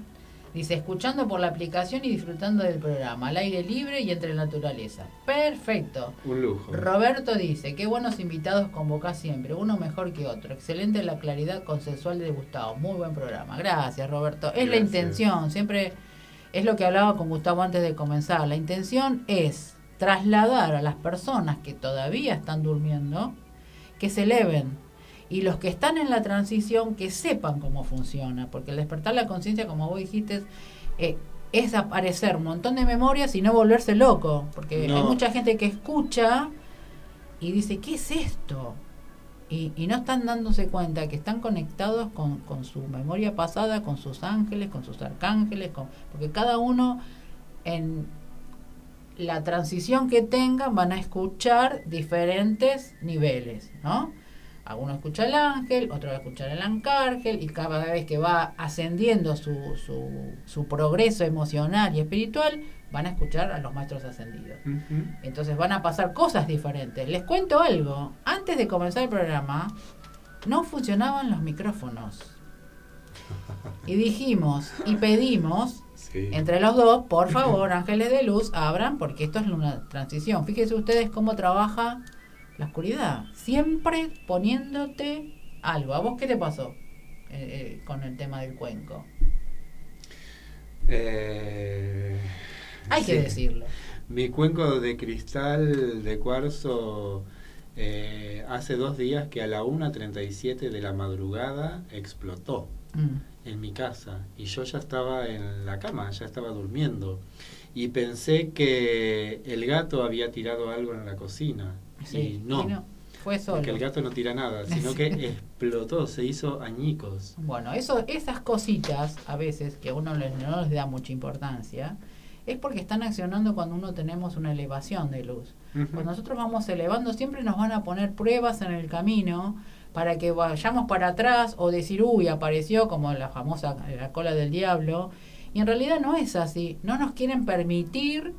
Dice, escuchando por la aplicación y disfrutando del programa, al aire libre y entre la naturaleza. Perfecto. Un lujo. Roberto dice, qué buenos invitados convocás siempre, uno mejor que otro. Excelente la claridad consensual de Gustavo. Muy buen programa. Gracias, Roberto. Es la intención, siempre es lo que hablaba con Gustavo antes de comenzar. La intención es trasladar a las personas que todavía están durmiendo, que se eleven. Y los que están en la transición, que sepan cómo funciona. Porque el despertar la conciencia, como vos dijiste, eh, es aparecer un montón de memorias y no volverse loco. Porque No. hay mucha gente que escucha y dice, ¿qué es esto? Y, y no están dándose cuenta que están conectados con, con su memoria pasada, con sus ángeles, con sus arcángeles, con, porque cada uno en la transición que tengan van a escuchar diferentes niveles, ¿no? Alguno escucha el ángel, otro va a escuchar el arcángel, y cada vez que va ascendiendo su, su, su progreso emocional y espiritual, van a escuchar a los maestros ascendidos. Entonces van a pasar cosas diferentes. Les cuento algo. Antes de comenzar el programa, no funcionaban los micrófonos. Y dijimos y pedimos Sí. entre los dos, por favor, ángeles de luz, abran, porque esto es una transición. Fíjense ustedes cómo trabaja la oscuridad. Siempre poniéndote algo. ¿A vos qué te pasó eh, eh, con el tema del cuenco? Eh, Hay que decirlo. Mi cuenco de cristal de cuarzo eh, hace dos días que a la 1.37 de la madrugada explotó Mm. En mi casa y yo ya estaba en la cama, ya estaba durmiendo y pensé que el gato había tirado algo en la cocina Sí, y no, y fue solo. porque el gato no tira nada, sino que explotó, se hizo añicos. Bueno, eso, esas cositas a veces que a uno le- no les da mucha importancia, es porque están accionando cuando uno tenemos una elevación de luz. Cuando nosotros vamos elevando, siempre nos van a poner pruebas en el camino para que vayamos para atrás o decir, uy, apareció como la famosa la cola del diablo. Y en realidad no es así. No nos quieren permitir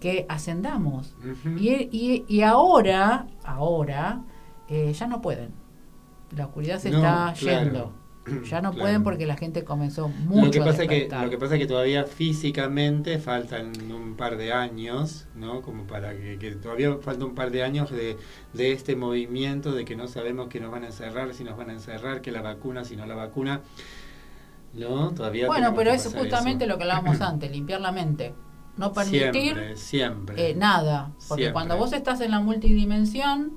que ascendamos. Y, y, y ahora, ahora, eh, ya no pueden. La oscuridad se No, está claro. yendo. Ya no Claro. pueden porque la gente comenzó mucho lo que a pasa que lo que pasa es que todavía físicamente faltan un par de años no como para que, que todavía falta un par de años de, de este movimiento de que no sabemos que nos van a encerrar si nos van a encerrar que la vacuna si no la vacuna no todavía Bueno, pero es justamente eso. lo que hablábamos antes, limpiar la mente. No permitir siempre siempre eh, nada. Porque Siempre. cuando vos estás en la multidimensión,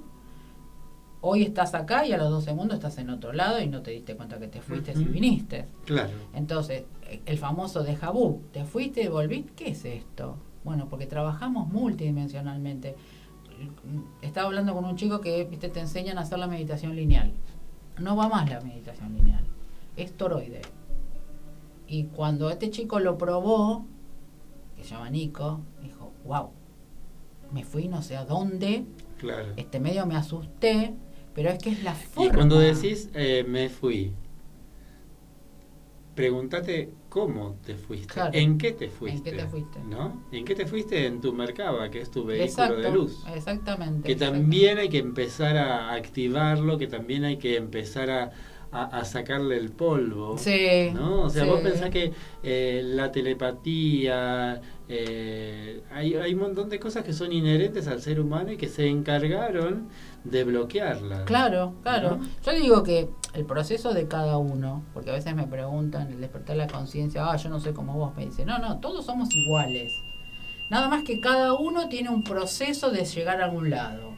hoy estás acá y a los dos segundos estás en otro lado y no te diste cuenta que te fuiste y viniste. claro Entonces, eh, el famoso de vu, te fuiste y volviste, ¿qué es esto? Bueno, porque trabajamos multidimensionalmente. Estaba hablando con un chico que viste te enseñan a hacer la meditación lineal. No va más la meditación lineal, es toroide. Y cuando este chico lo probó, que se llama Nico, dijo, wow, me fui no sé a dónde, claro este medio me asusté, pero es que es la y forma. cuando decís eh, me fui pregúntate cómo te fuiste, Claro. en qué te fuiste, qué te fuiste? ¿no? ¿En qué te fuiste? En tu mercaba, que es tu vehículo Exacto, de luz. Exactamente. Que exactamente. también hay que empezar a activarlo, que también hay que empezar a, a, sacarle el polvo. Sí. ¿no? O sea, vos pensás que eh, la telepatía, eh, hay, hay un montón de cosas que son inherentes al ser humano y que se encargaron de bloquearla. Claro, claro. Yo digo que el proceso de cada uno, porque a veces me preguntan el despertar la conciencia, ah, yo no sé cómo vos me dice, no, no, todos somos iguales. Nada más que cada uno tiene un proceso de llegar a algún lado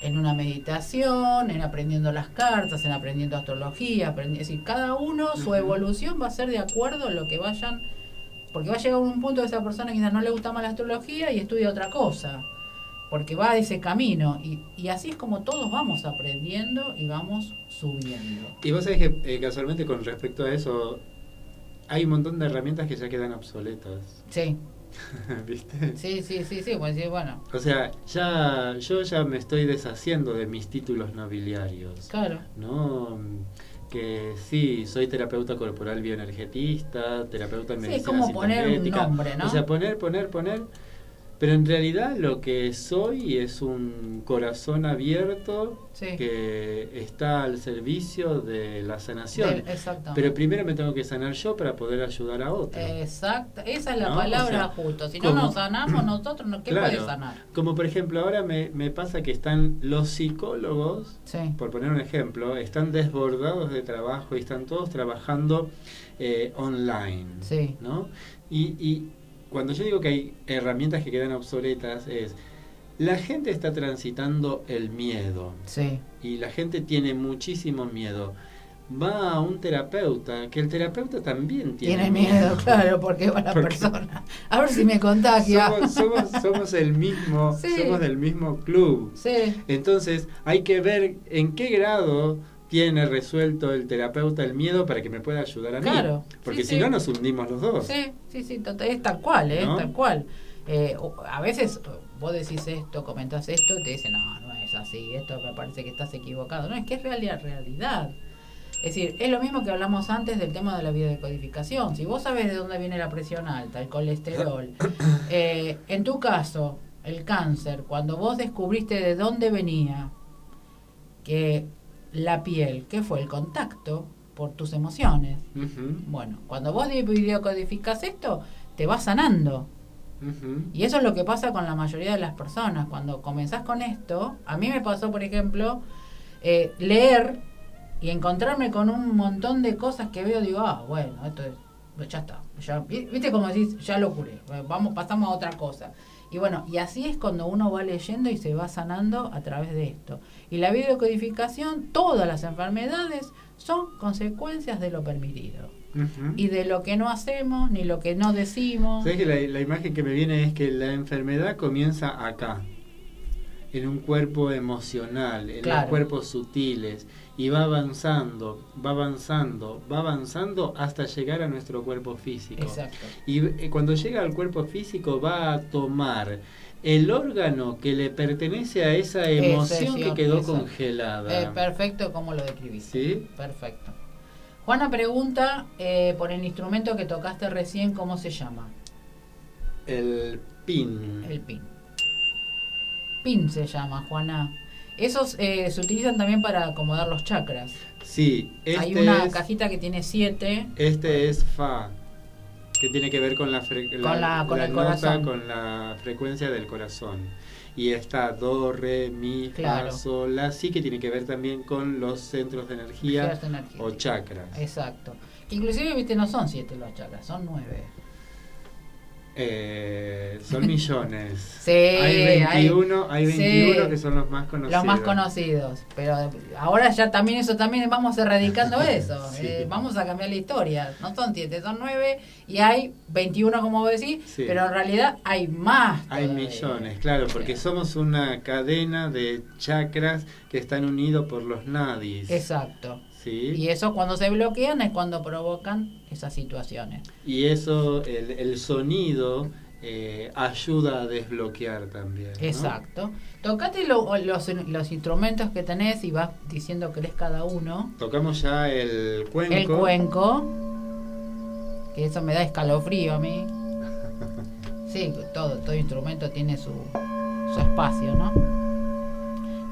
en una meditación, en aprendiendo las cartas, en aprendiendo astrología, es decir, cada uno su evolución va a ser de acuerdo a lo que vayan, porque va a llegar un punto de esa persona que quizás no le gusta más la astrología y estudia otra cosa, porque va ese camino y, y así es como todos vamos aprendiendo y vamos subiendo. Y vos sabés que eh, casualmente con respecto a eso, hay un montón de herramientas que ya quedan obsoletas. Sí. ¿Viste? Sí, sí, sí, sí, pues sí, bueno. O sea, ya yo ya me estoy deshaciendo de mis títulos nobiliarios. Claro. ¿No? que sí, soy terapeuta corporal bioenergetista, terapeuta en medicina sí, como poner un nombre, ¿no? O sea, poner, poner, poner pero en realidad lo que soy es un corazón abierto que está al servicio de la sanación. Pero primero me tengo que sanar yo para poder ayudar a otros. Exacto, esa es la palabra justo. Si no nos sanamos nosotros, ¿qué puede sanar? Como por ejemplo, ahora me, me pasa que están los psicólogos, por poner un ejemplo, están desbordados de trabajo y están todos trabajando eh, online. ¿no? Y, y cuando yo digo que hay herramientas que quedan obsoletas, es la gente está transitando el miedo. Sí. Y la gente tiene muchísimo miedo. Va a un terapeuta, que el terapeuta también tiene, tiene miedo. claro, porque va la persona. A ver si me contagia. Somos, somos, el mismo, somos del mismo club. Sí. Entonces, hay que ver en qué grado tiene resuelto el terapeuta el miedo para que me pueda ayudar a mí. Claro. Porque si no nos hundimos los dos. Sí, sí, sí, es tal cual, ¿eh? Tal cual. Eh, a veces vos decís esto, comentás esto y te dicen, no, no es así, esto me parece que estás equivocado. No, es que es realidad, realidad. Es decir, es lo mismo que hablamos antes del tema de la biodecodificación. Si vos sabes de dónde viene la presión alta, el colesterol, eh, en tu caso, el cáncer, cuando vos descubriste de dónde venía, que la piel, que fue el contacto por tus emociones. Bueno, cuando vos videocodificas esto, te vas sanando. Y eso es lo que pasa con la mayoría de las personas. Cuando comenzás con esto, a mí me pasó, por ejemplo, eh, leer y encontrarme con un montón de cosas que veo, digo, ah, bueno, esto es, ya está. Ya, ¿Viste como decís? Ya lo curé. Vamos, pasamos a otra cosa. Y bueno, y así es cuando uno va leyendo y se va sanando a través de esto. Y la videocodificación, todas las enfermedades son consecuencias de lo permitido. Y de lo que no hacemos, ni lo que no decimos. ¿Sabes que la, imagen que me viene es que la enfermedad comienza acá, en un cuerpo emocional, en los cuerpos sutiles, y va avanzando, va avanzando, va avanzando hasta llegar a nuestro cuerpo físico. Exacto. Y eh, cuando llega al cuerpo físico va a tomar el órgano que le pertenece a esa emoción que quedó congelada. Eh, perfecto, como lo describiste. ¿Sí? Perfecto. Juana pregunta eh, por el instrumento que tocaste recién, ¿cómo se llama? El pin. El pin. Pin se llama, Juana. Esos eh, se utilizan también para acomodar los chakras. Sí, este hay una cajita que tiene siete. Este es Fa, que tiene que ver con la, con la, con el corazón. con la frecuencia del corazón. Y está Do, Re, Mi, Fa, Sol, La, sí que tiene que ver también con los centros de energía, o chakras. Exacto. Inclusive, viste, no son siete los chakras, son nueve. Eh, son millones. sí, hay 21, hay, 21 que son los más conocidos. Los más conocidos. Pero ahora ya también eso también vamos erradicando eso. Eh, vamos a cambiar la historia. No son 7, son 9 y hay 21 como vos decís, pero en realidad hay más. Hay millones, claro, porque somos una cadena de chakras que están unidos por los nadis. Exacto. Y eso cuando se bloquean es cuando provocan esas situaciones. Y eso, el, el sonido eh, ayuda a desbloquear también. Exacto. Tocate los, los, instrumentos que tenés y vas diciendo que eres cada uno. Tocamos ya el cuenco. El cuenco. Que eso me da escalofrío a mí. Sí, todo, todo instrumento tiene su, su espacio, ¿no?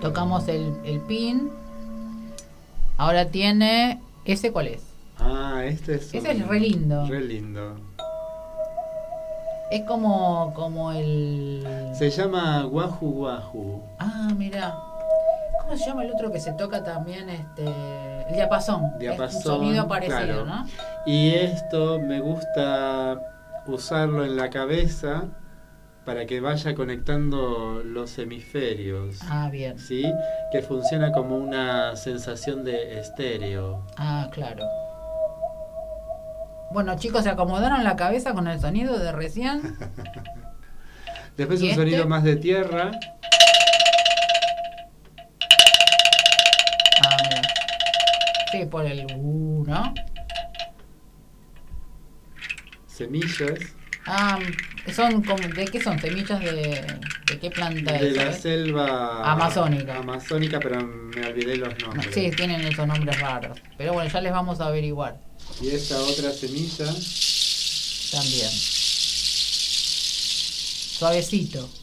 Tocamos el, el pin Ahora tiene ¿Ese cuál es? Ah, este es. Ese es re lindo. Re lindo. Es como, como el... Se llama Guaju Guaju. Ah, mira. ¿Cómo se llama el otro que se toca también? Este, el diapasón. Diapasón, Es un sonido parecido, claro. ¿no? Y esto me gusta usarlo en la cabeza para que vaya conectando los hemisferios. Ah, bien. ¿Sí? Que funciona como una sensación de estéreo. Ah, claro. Bueno, chicos, ¿se acomodaron la cabeza con el sonido de recién? Después ¿Y un este? sonido más de tierra. Ah, mira. Sí, por el uh, ¿no? Semillas Ah, son como, ¿de qué son? ¿Semillas de, de qué planta de es? la sabes? selva Amazónica. amazónica, pero me olvidé los No, nombres. Sí, tienen esos nombres raros. Pero bueno, ya les vamos a averiguar Y esta otra semilla también. Suavecito.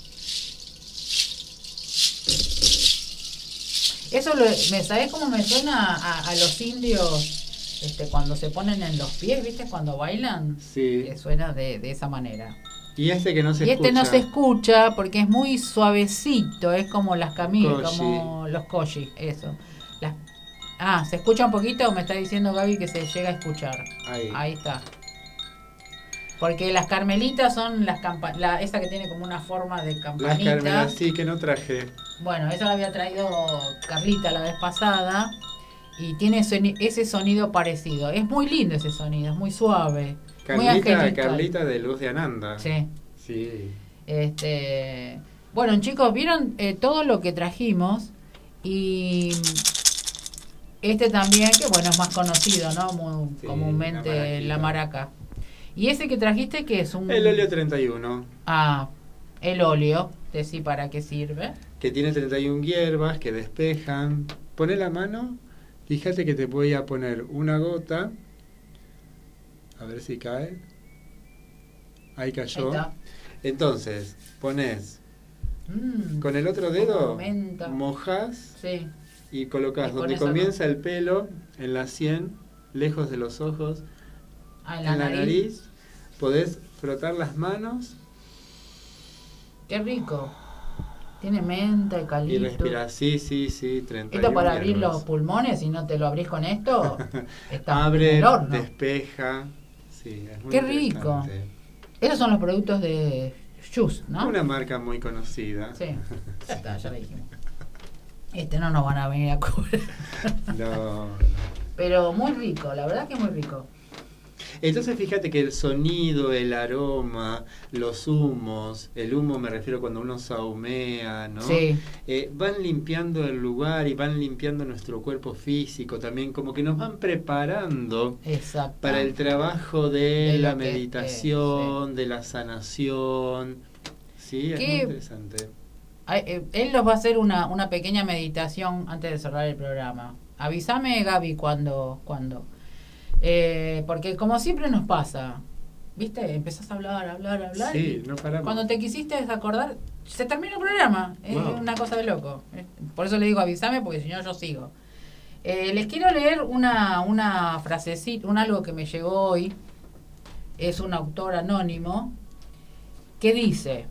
Eso lo, me sabes cómo me suena a, a los indios este, cuando se ponen en los pies, ¿viste? Cuando bailan. Sí. Que suena de, de esa manera. Y este que no se y este escucha. no se escucha porque es muy suavecito, es como las Koji. como los koji, eso. Las- ah, ¿se escucha un poquito? Me está diciendo Gaby que se llega a escuchar. Ahí. Ahí está. Porque las carmelitas son las campa la, esa que tiene como una forma de Las campanita. Carmelas, sí, que no traje. Bueno, esa la había traído Carlita la vez pasada y tiene ese sonido parecido. Es muy lindo ese sonido, es muy suave. Carlita. Carlita de Luz de Ananda. Sí. Sí. Este, bueno, chicos, vieron eh, todo lo que trajimos y este también, que bueno, es más conocido, ¿no? Muy Sí, comúnmente la la maraca. Y ese que trajiste, que es un... El óleo 31, Ah, el óleo. Decí para qué sirve. que tiene 31 hierbas que despejan. Pone la mano, fíjate que te voy a poner una gota. A ver si cae. Ahí cayó. Entonces, pones Mm, con el otro dedo, mojas Sí. y colocas donde comienza el pelo, en la sien, lejos de los ojos, Ah, en en la, nariz. Podés frotar las manos Qué rico. Tiene menta, y eucalipto. respirar. Sí, sí, sí, 31 Esto para abrir hierbas. los pulmones, si no te lo abrís con esto, está en Abre, el horno. despeja. Sí, es muy Qué rico. Esos son los productos de Juice, ¿no? Una marca muy conocida. Sí, ya está, ya lo dijimos. Este no nos van a venir a cobrar. No, no. Pero muy rico, la verdad que muy rico. Entonces fíjate que el sonido, el aroma, los humos, el humo me refiero cuando uno saumea, ¿no? Sí, Eh, van limpiando el lugar y van limpiando nuestro cuerpo físico también, como que nos van preparando exacto. para el trabajo de, la es, meditación, de la sanación. Sí, es ¿Qué- muy interesante. Eh, Él nos va a hacer una, una pequeña meditación antes de cerrar el programa. Avísame, Gaby, cuando. cuando. Eh, porque como siempre nos pasa, ¿viste? Empezás a hablar, hablar, hablar. Sí, y no paramos. cuando te quisiste desacordar, se termina el programa. Es Wow. una cosa de loco. Por eso le digo avísame, porque si no, yo sigo. Eh, les quiero leer una, una frasecita, un algo que me llegó hoy. Es un autor anónimo que dice: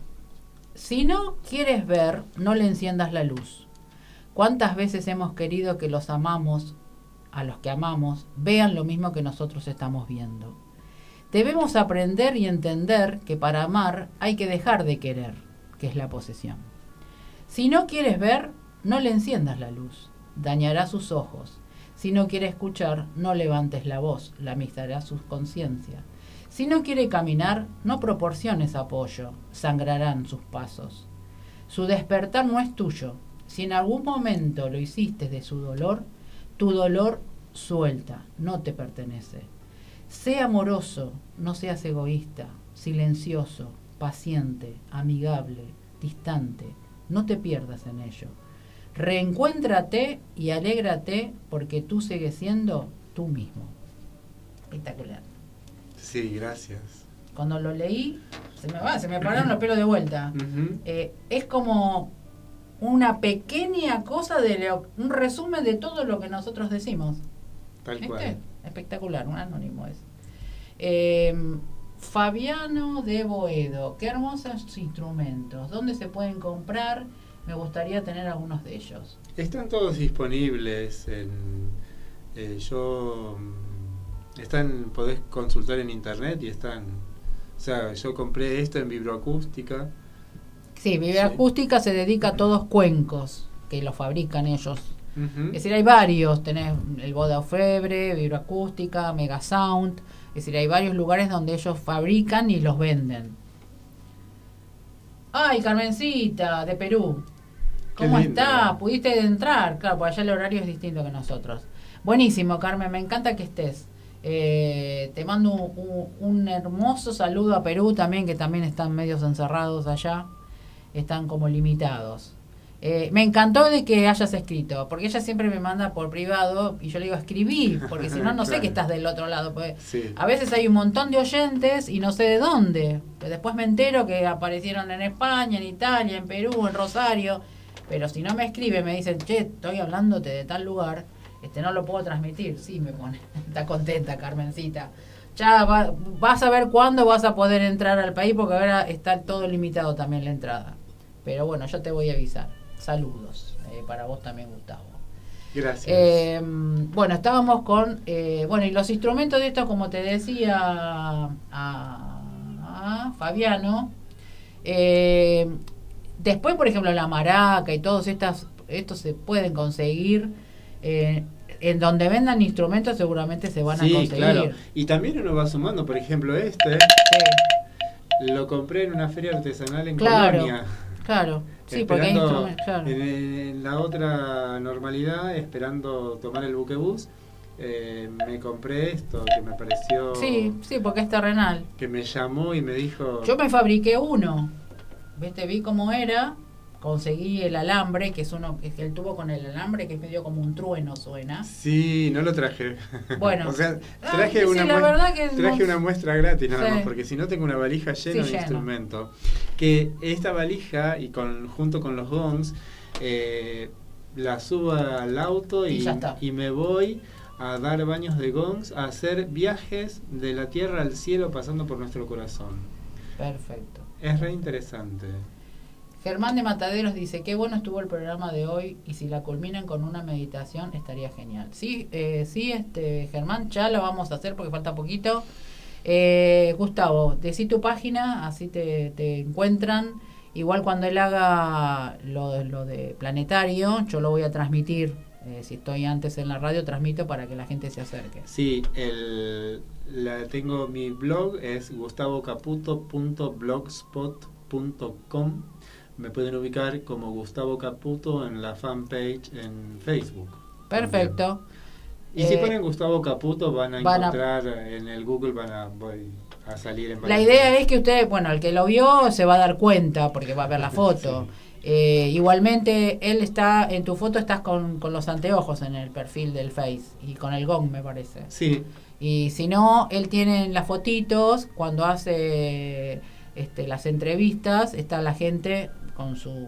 Si no quieres ver, no le enciendas la luz. ¿Cuántas veces hemos querido que los amamos, a los que amamos, vean lo mismo que nosotros estamos viendo? Debemos aprender y entender que para amar hay que dejar de querer, que es la posesión. Si no quieres ver, no le enciendas la luz, dañará sus ojos. Si no quiere escuchar, no levantes la voz, lamistará su conciencia. Si no quiere caminar, no proporciones apoyo, sangrarán sus pasos. Su despertar no es tuyo. Si en algún momento lo hiciste de su dolor, tu dolor suelta, no te pertenece. Sé amoroso, no seas egoísta, silencioso, paciente, amigable, distante. No te pierdas en ello. Reencuéntrate y alégrate porque tú sigues siendo tú mismo. Espectacular. Sí, gracias. Cuando lo leí, se me va, se me pararon los pelos de vuelta. Eh, es como una pequeña cosa de lo- un resumen de todo lo que nosotros decimos. Tal ¿Viste? cual. Espectacular, un anónimo es. Eh, Fabiano de Boedo, qué hermosos instrumentos. ¿Dónde se pueden comprar? Me gustaría tener algunos de ellos. Están todos disponibles en eh, yo mm, están podés consultar en internet y están o sea, yo compré esto en vibroacústica. Sí, Vibroacústica se dedica a todos cuencos que los fabrican ellos. Es decir, hay varios, tenés el Boda Febre, Vibroacústica, Mega Sound, es decir, hay varios lugares donde ellos fabrican y los venden. Ay, Carmencita, de Perú. ¿Cómo está? ¿Pudiste entrar? Claro, pues allá el horario es distinto que nosotros. Buenísimo, Carmen, me encanta que estés. Eh, te mando un, un- un hermoso saludo a Perú también, que también están medios encerrados allá. Están como limitados. Eh, me encantó de que hayas escrito, porque ella siempre me manda por privado y yo le digo escribí, porque si no, no sé que estás del otro lado. Pues, Sí. a veces hay un montón de oyentes y no sé de dónde. Después me entero que aparecieron en España, en Italia, en Perú, en Rosario. Pero si no me escriben, me dicen, che, estoy hablándote de tal lugar, este no lo puedo transmitir. Sí, me pone. Está contenta, Carmencita. Ya va- vas a ver cuándo vas a poder entrar al país, porque ahora está todo limitado también la entrada. Pero bueno, yo te voy a avisar. Saludos. eh, para vos también, Gustavo. Gracias. Eh, bueno, estábamos con. eh, bueno, y los instrumentos de estos, como te decía a, a Fabiano. eh, después, por ejemplo, la maraca y todos estas, estos se pueden conseguir. eh, en donde vendan instrumentos, seguramente se van a sí, conseguir. claro. Y también uno va sumando, por ejemplo, este Sí, lo compré en una feria artesanal en Claro. Colonia. Claro. Sí, porque hay instrumentos. Claro. en, en la otra normalidad, esperando tomar el buquebús, eh, me compré esto que me pareció Sí, sí, porque es terrenal. que me llamó y me dijo Yo me fabriqué uno. ¿Viste? Vi cómo era. Conseguí el alambre, que es uno que es el tubo con el alambre, que es medio como un trueno suena. sí no lo traje Bueno. o sea Ah, traje una la mues- verdad que traje no- una muestra gratis nada Sí. más porque si no tengo una valija llena Sí, de instrumentos que esta valija y con junto con los gongs eh, la subo al auto Y y, ya está. y me voy a dar baños de gongs a hacer viajes de la tierra al cielo pasando por nuestro corazón Perfecto. es re interesante Germán de Mataderos dice, qué bueno estuvo el programa de hoy y si la culminan con una meditación estaría genial. Sí, eh, sí, este Germán, ya lo vamos a hacer porque falta poquito. Eh, Gustavo, decí tu página, así te, te encuentran. Igual cuando él haga lo, lo de planetario, yo lo voy a transmitir. Eh, si estoy antes en la radio, transmito para que la gente se acerque. Sí, el, la, tengo mi blog, es gustavocaputo.blogspot.com. Me pueden ubicar como Gustavo Caputo en la fanpage en Facebook. Perfecto. Y si Eh, ponen Gustavo Caputo van a van a- encontrar en el Google, van a, voy a salir en La idea es que usted, bueno, el que lo vio se va a dar cuenta porque va a ver la foto. Eh, igualmente, él está, en tu foto estás con, con los anteojos en el perfil del Face y con el gong, me parece. Sí, Y si no, él tiene en las fotitos, cuando hace este, las entrevistas, está la gente con su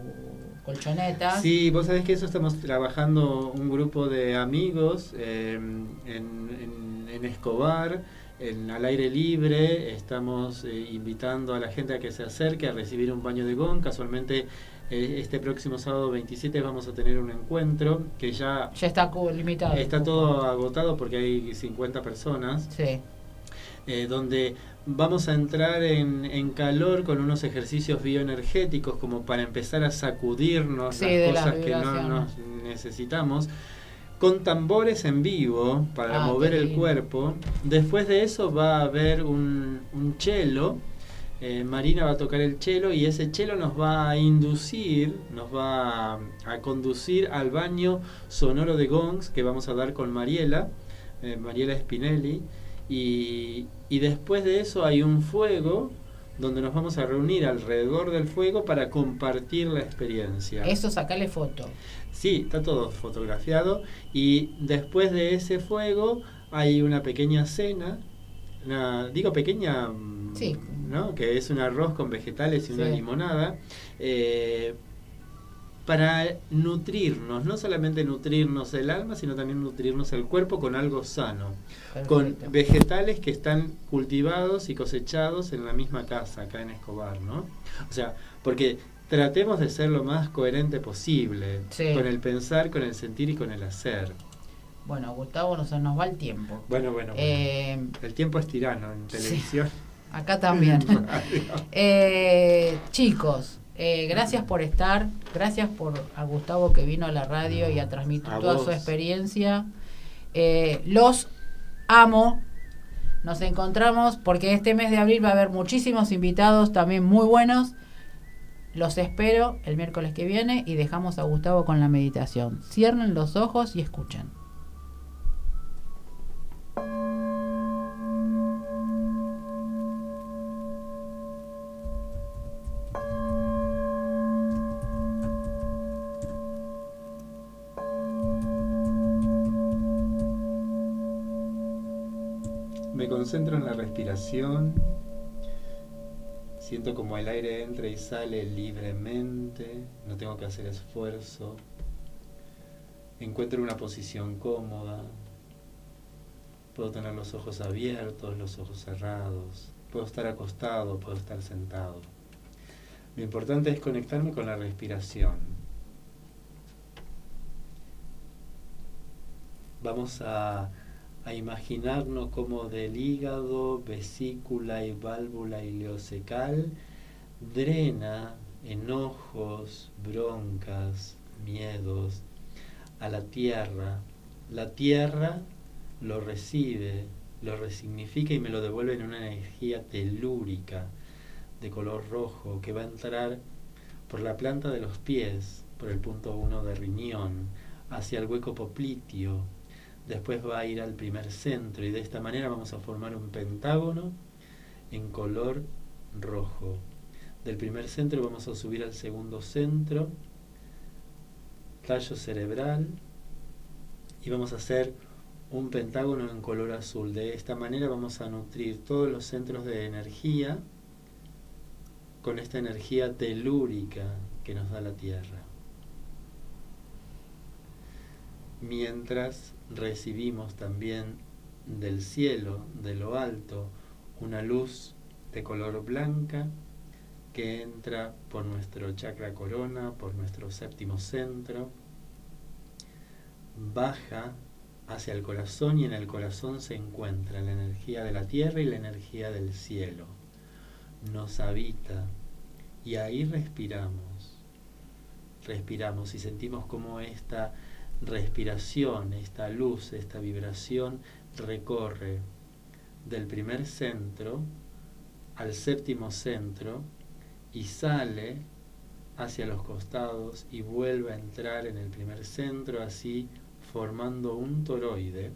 colchoneta. Sí, vos sabés que eso estamos trabajando un grupo de amigos eh, en, en- en Escobar, en al aire libre, estamos eh, invitando a la gente a que se acerque a recibir un baño de gong. Casualmente eh, este próximo sábado 27 vamos a tener un encuentro que ya Ya está limitado. está todo agotado porque hay 50 personas. Sí. Eh, donde vamos a entrar en, en calor con unos ejercicios bioenergéticos como para empezar a sacudirnos Sí, las las cosas que no nos necesitamos con tambores en vivo para Ah, mover el cuerpo. Después de eso va a haber un, un cello. eh, Marina va a tocar el cello y ese cello nos va a inducir, nos va a, a conducir al baño sonoro de gongs que vamos a dar con Mariela, eh, Mariela Spinelli. Y, y después de eso hay un fuego donde nos vamos a reunir alrededor del fuego para compartir la experiencia. Eso, sacale foto. Sí, está todo fotografiado. Y después de ese fuego hay una pequeña cena. Una, digo pequeña, Sí. ¿no? Que es un arroz con vegetales y una limonada. eh, para nutrirnos, no solamente nutrirnos el alma, sino también nutrirnos el cuerpo con algo sano, con vegetales que están cultivados y cosechados en la misma casa, acá en Escobar, ¿no? O sea, porque tratemos de ser lo más coherente posible con el pensar, con el sentir y con el hacer. Bueno, Gustavo, nos, nos va el tiempo. Bueno, bueno. Eh, el tiempo es tirano en televisión. acá también. eh, chicos, eh, gracias por estar. Gracias por a Gustavo que vino a la radio y a transmitir toda su experiencia. Eh, los amo. Nos encontramos porque este mes de abril va a haber muchísimos invitados también muy buenos. Los espero el miércoles que viene y dejamos a Gustavo con la meditación. Cierren los ojos y escuchen. Concentro en la respiración. Siento como el aire entra y sale libremente, no tengo que hacer esfuerzo. Encuentro una posición cómoda. Puedo tener los ojos abiertos, los ojos cerrados. Puedo estar acostado, puedo estar sentado. Lo importante es conectarme con la respiración. Vamos a a imaginarnos como del hígado, vesícula y válvula ileocecal drena enojos, broncas, miedos a la tierra. La tierra lo recibe, lo resignifica y me lo devuelve en una energía telúrica de color rojo que va a entrar por la planta de los pies, por el punto 1 de riñón, hacia el hueco popliteo, después va a ir al primer centro y de esta manera vamos a formar un pentágono en color rojo. Del primer centro vamos a subir al segundo centro, tallo cerebral, y vamos a hacer un pentágono en color azul. De esta manera vamos a nutrir todos los centros de energía con esta energía telúrica que nos da la Tierra. Mientras recibimos también del cielo, de lo alto, una luz de color blanca que entra por nuestro chakra corona, por nuestro séptimo centro, baja hacia el corazón y en el corazón se encuentra la energía de la tierra y la energía del cielo. Nos habita y ahí respiramos. Respiramos y sentimos como esta respiración, esta luz, esta vibración recorre del primer centro al séptimo centro y sale hacia los costados y vuelve a entrar en el primer centro, así formando un toroide.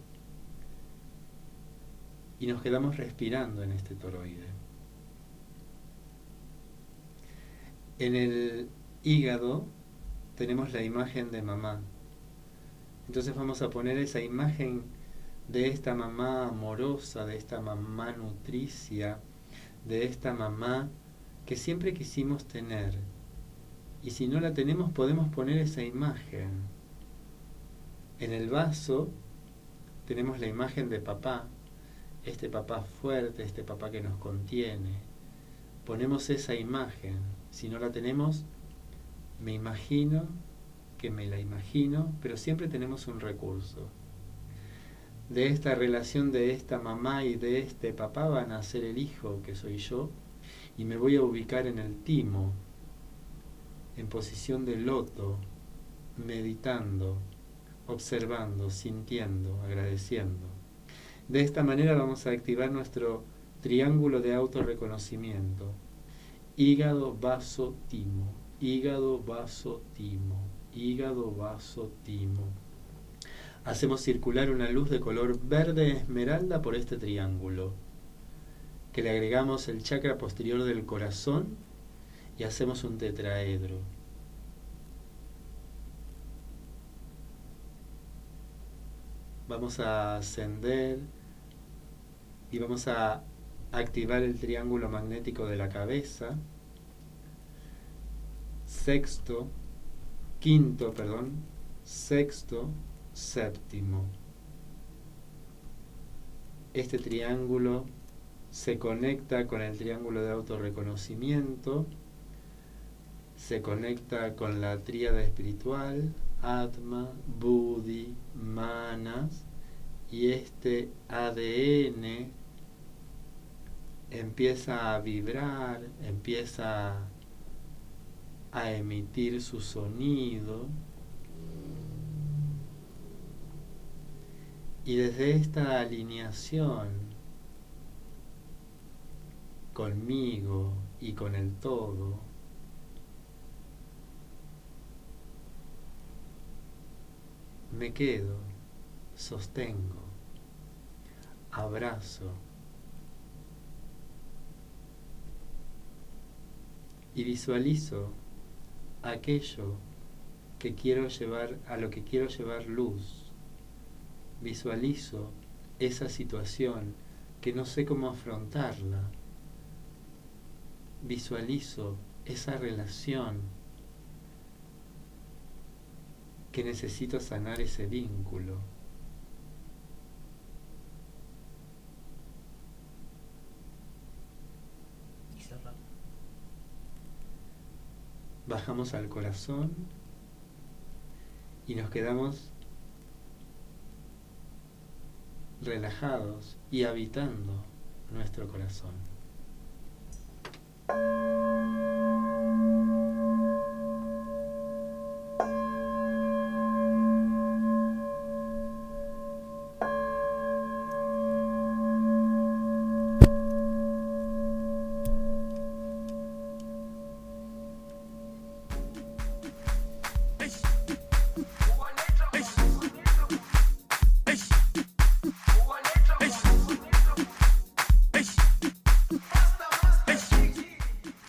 Y nos quedamos respirando en este toroide. En el hígado tenemos la imagen de mamá, entonces vamos a poner esa imagen de esta mamá amorosa, de esta mamá nutricia, de esta mamá que siempre quisimos tener. Y si no la tenemos podemos poner esa imagen. En el vaso tenemos la imagen de papá, este papá fuerte, este papá que nos contiene. Ponemos esa imagen. Si no la tenemos, me imagino que me la imagino, pero siempre tenemos un recurso. De esta relación de esta mamá y de este papá van a nacer el hijo que soy yo y me voy a ubicar en el timo, en posición de loto, meditando, observando, sintiendo, agradeciendo. De esta manera vamos a activar nuestro triángulo de autorreconocimiento. Hígado, vaso, timo. Hígado, vaso, timo hígado, vaso, timo. Hacemos circular una luz de color verde esmeralda por este triángulo, que le agregamos el chakra posterior del corazón y hacemos un tetraedro. Vamos a ascender y vamos a activar el triángulo magnético de la cabeza. Sexto, quinto, perdón, sexto, séptimo. Este triángulo se conecta con el triángulo de autorreconocimiento, se conecta con la tríada espiritual, Atma, Buddhi, Manas, y este ADN empieza a vibrar, empieza a emitir su sonido. Y desde esta alineación conmigo y con el todo, me quedo, sostengo, abrazo y visualizo aquello que quiero llevar, a lo que quiero llevar luz. Visualizo esa situación que no sé cómo afrontarla. Visualizo esa relación que necesito sanar ese vínculo. bajamos al corazón y nos quedamos relajados y habitando nuestro corazón.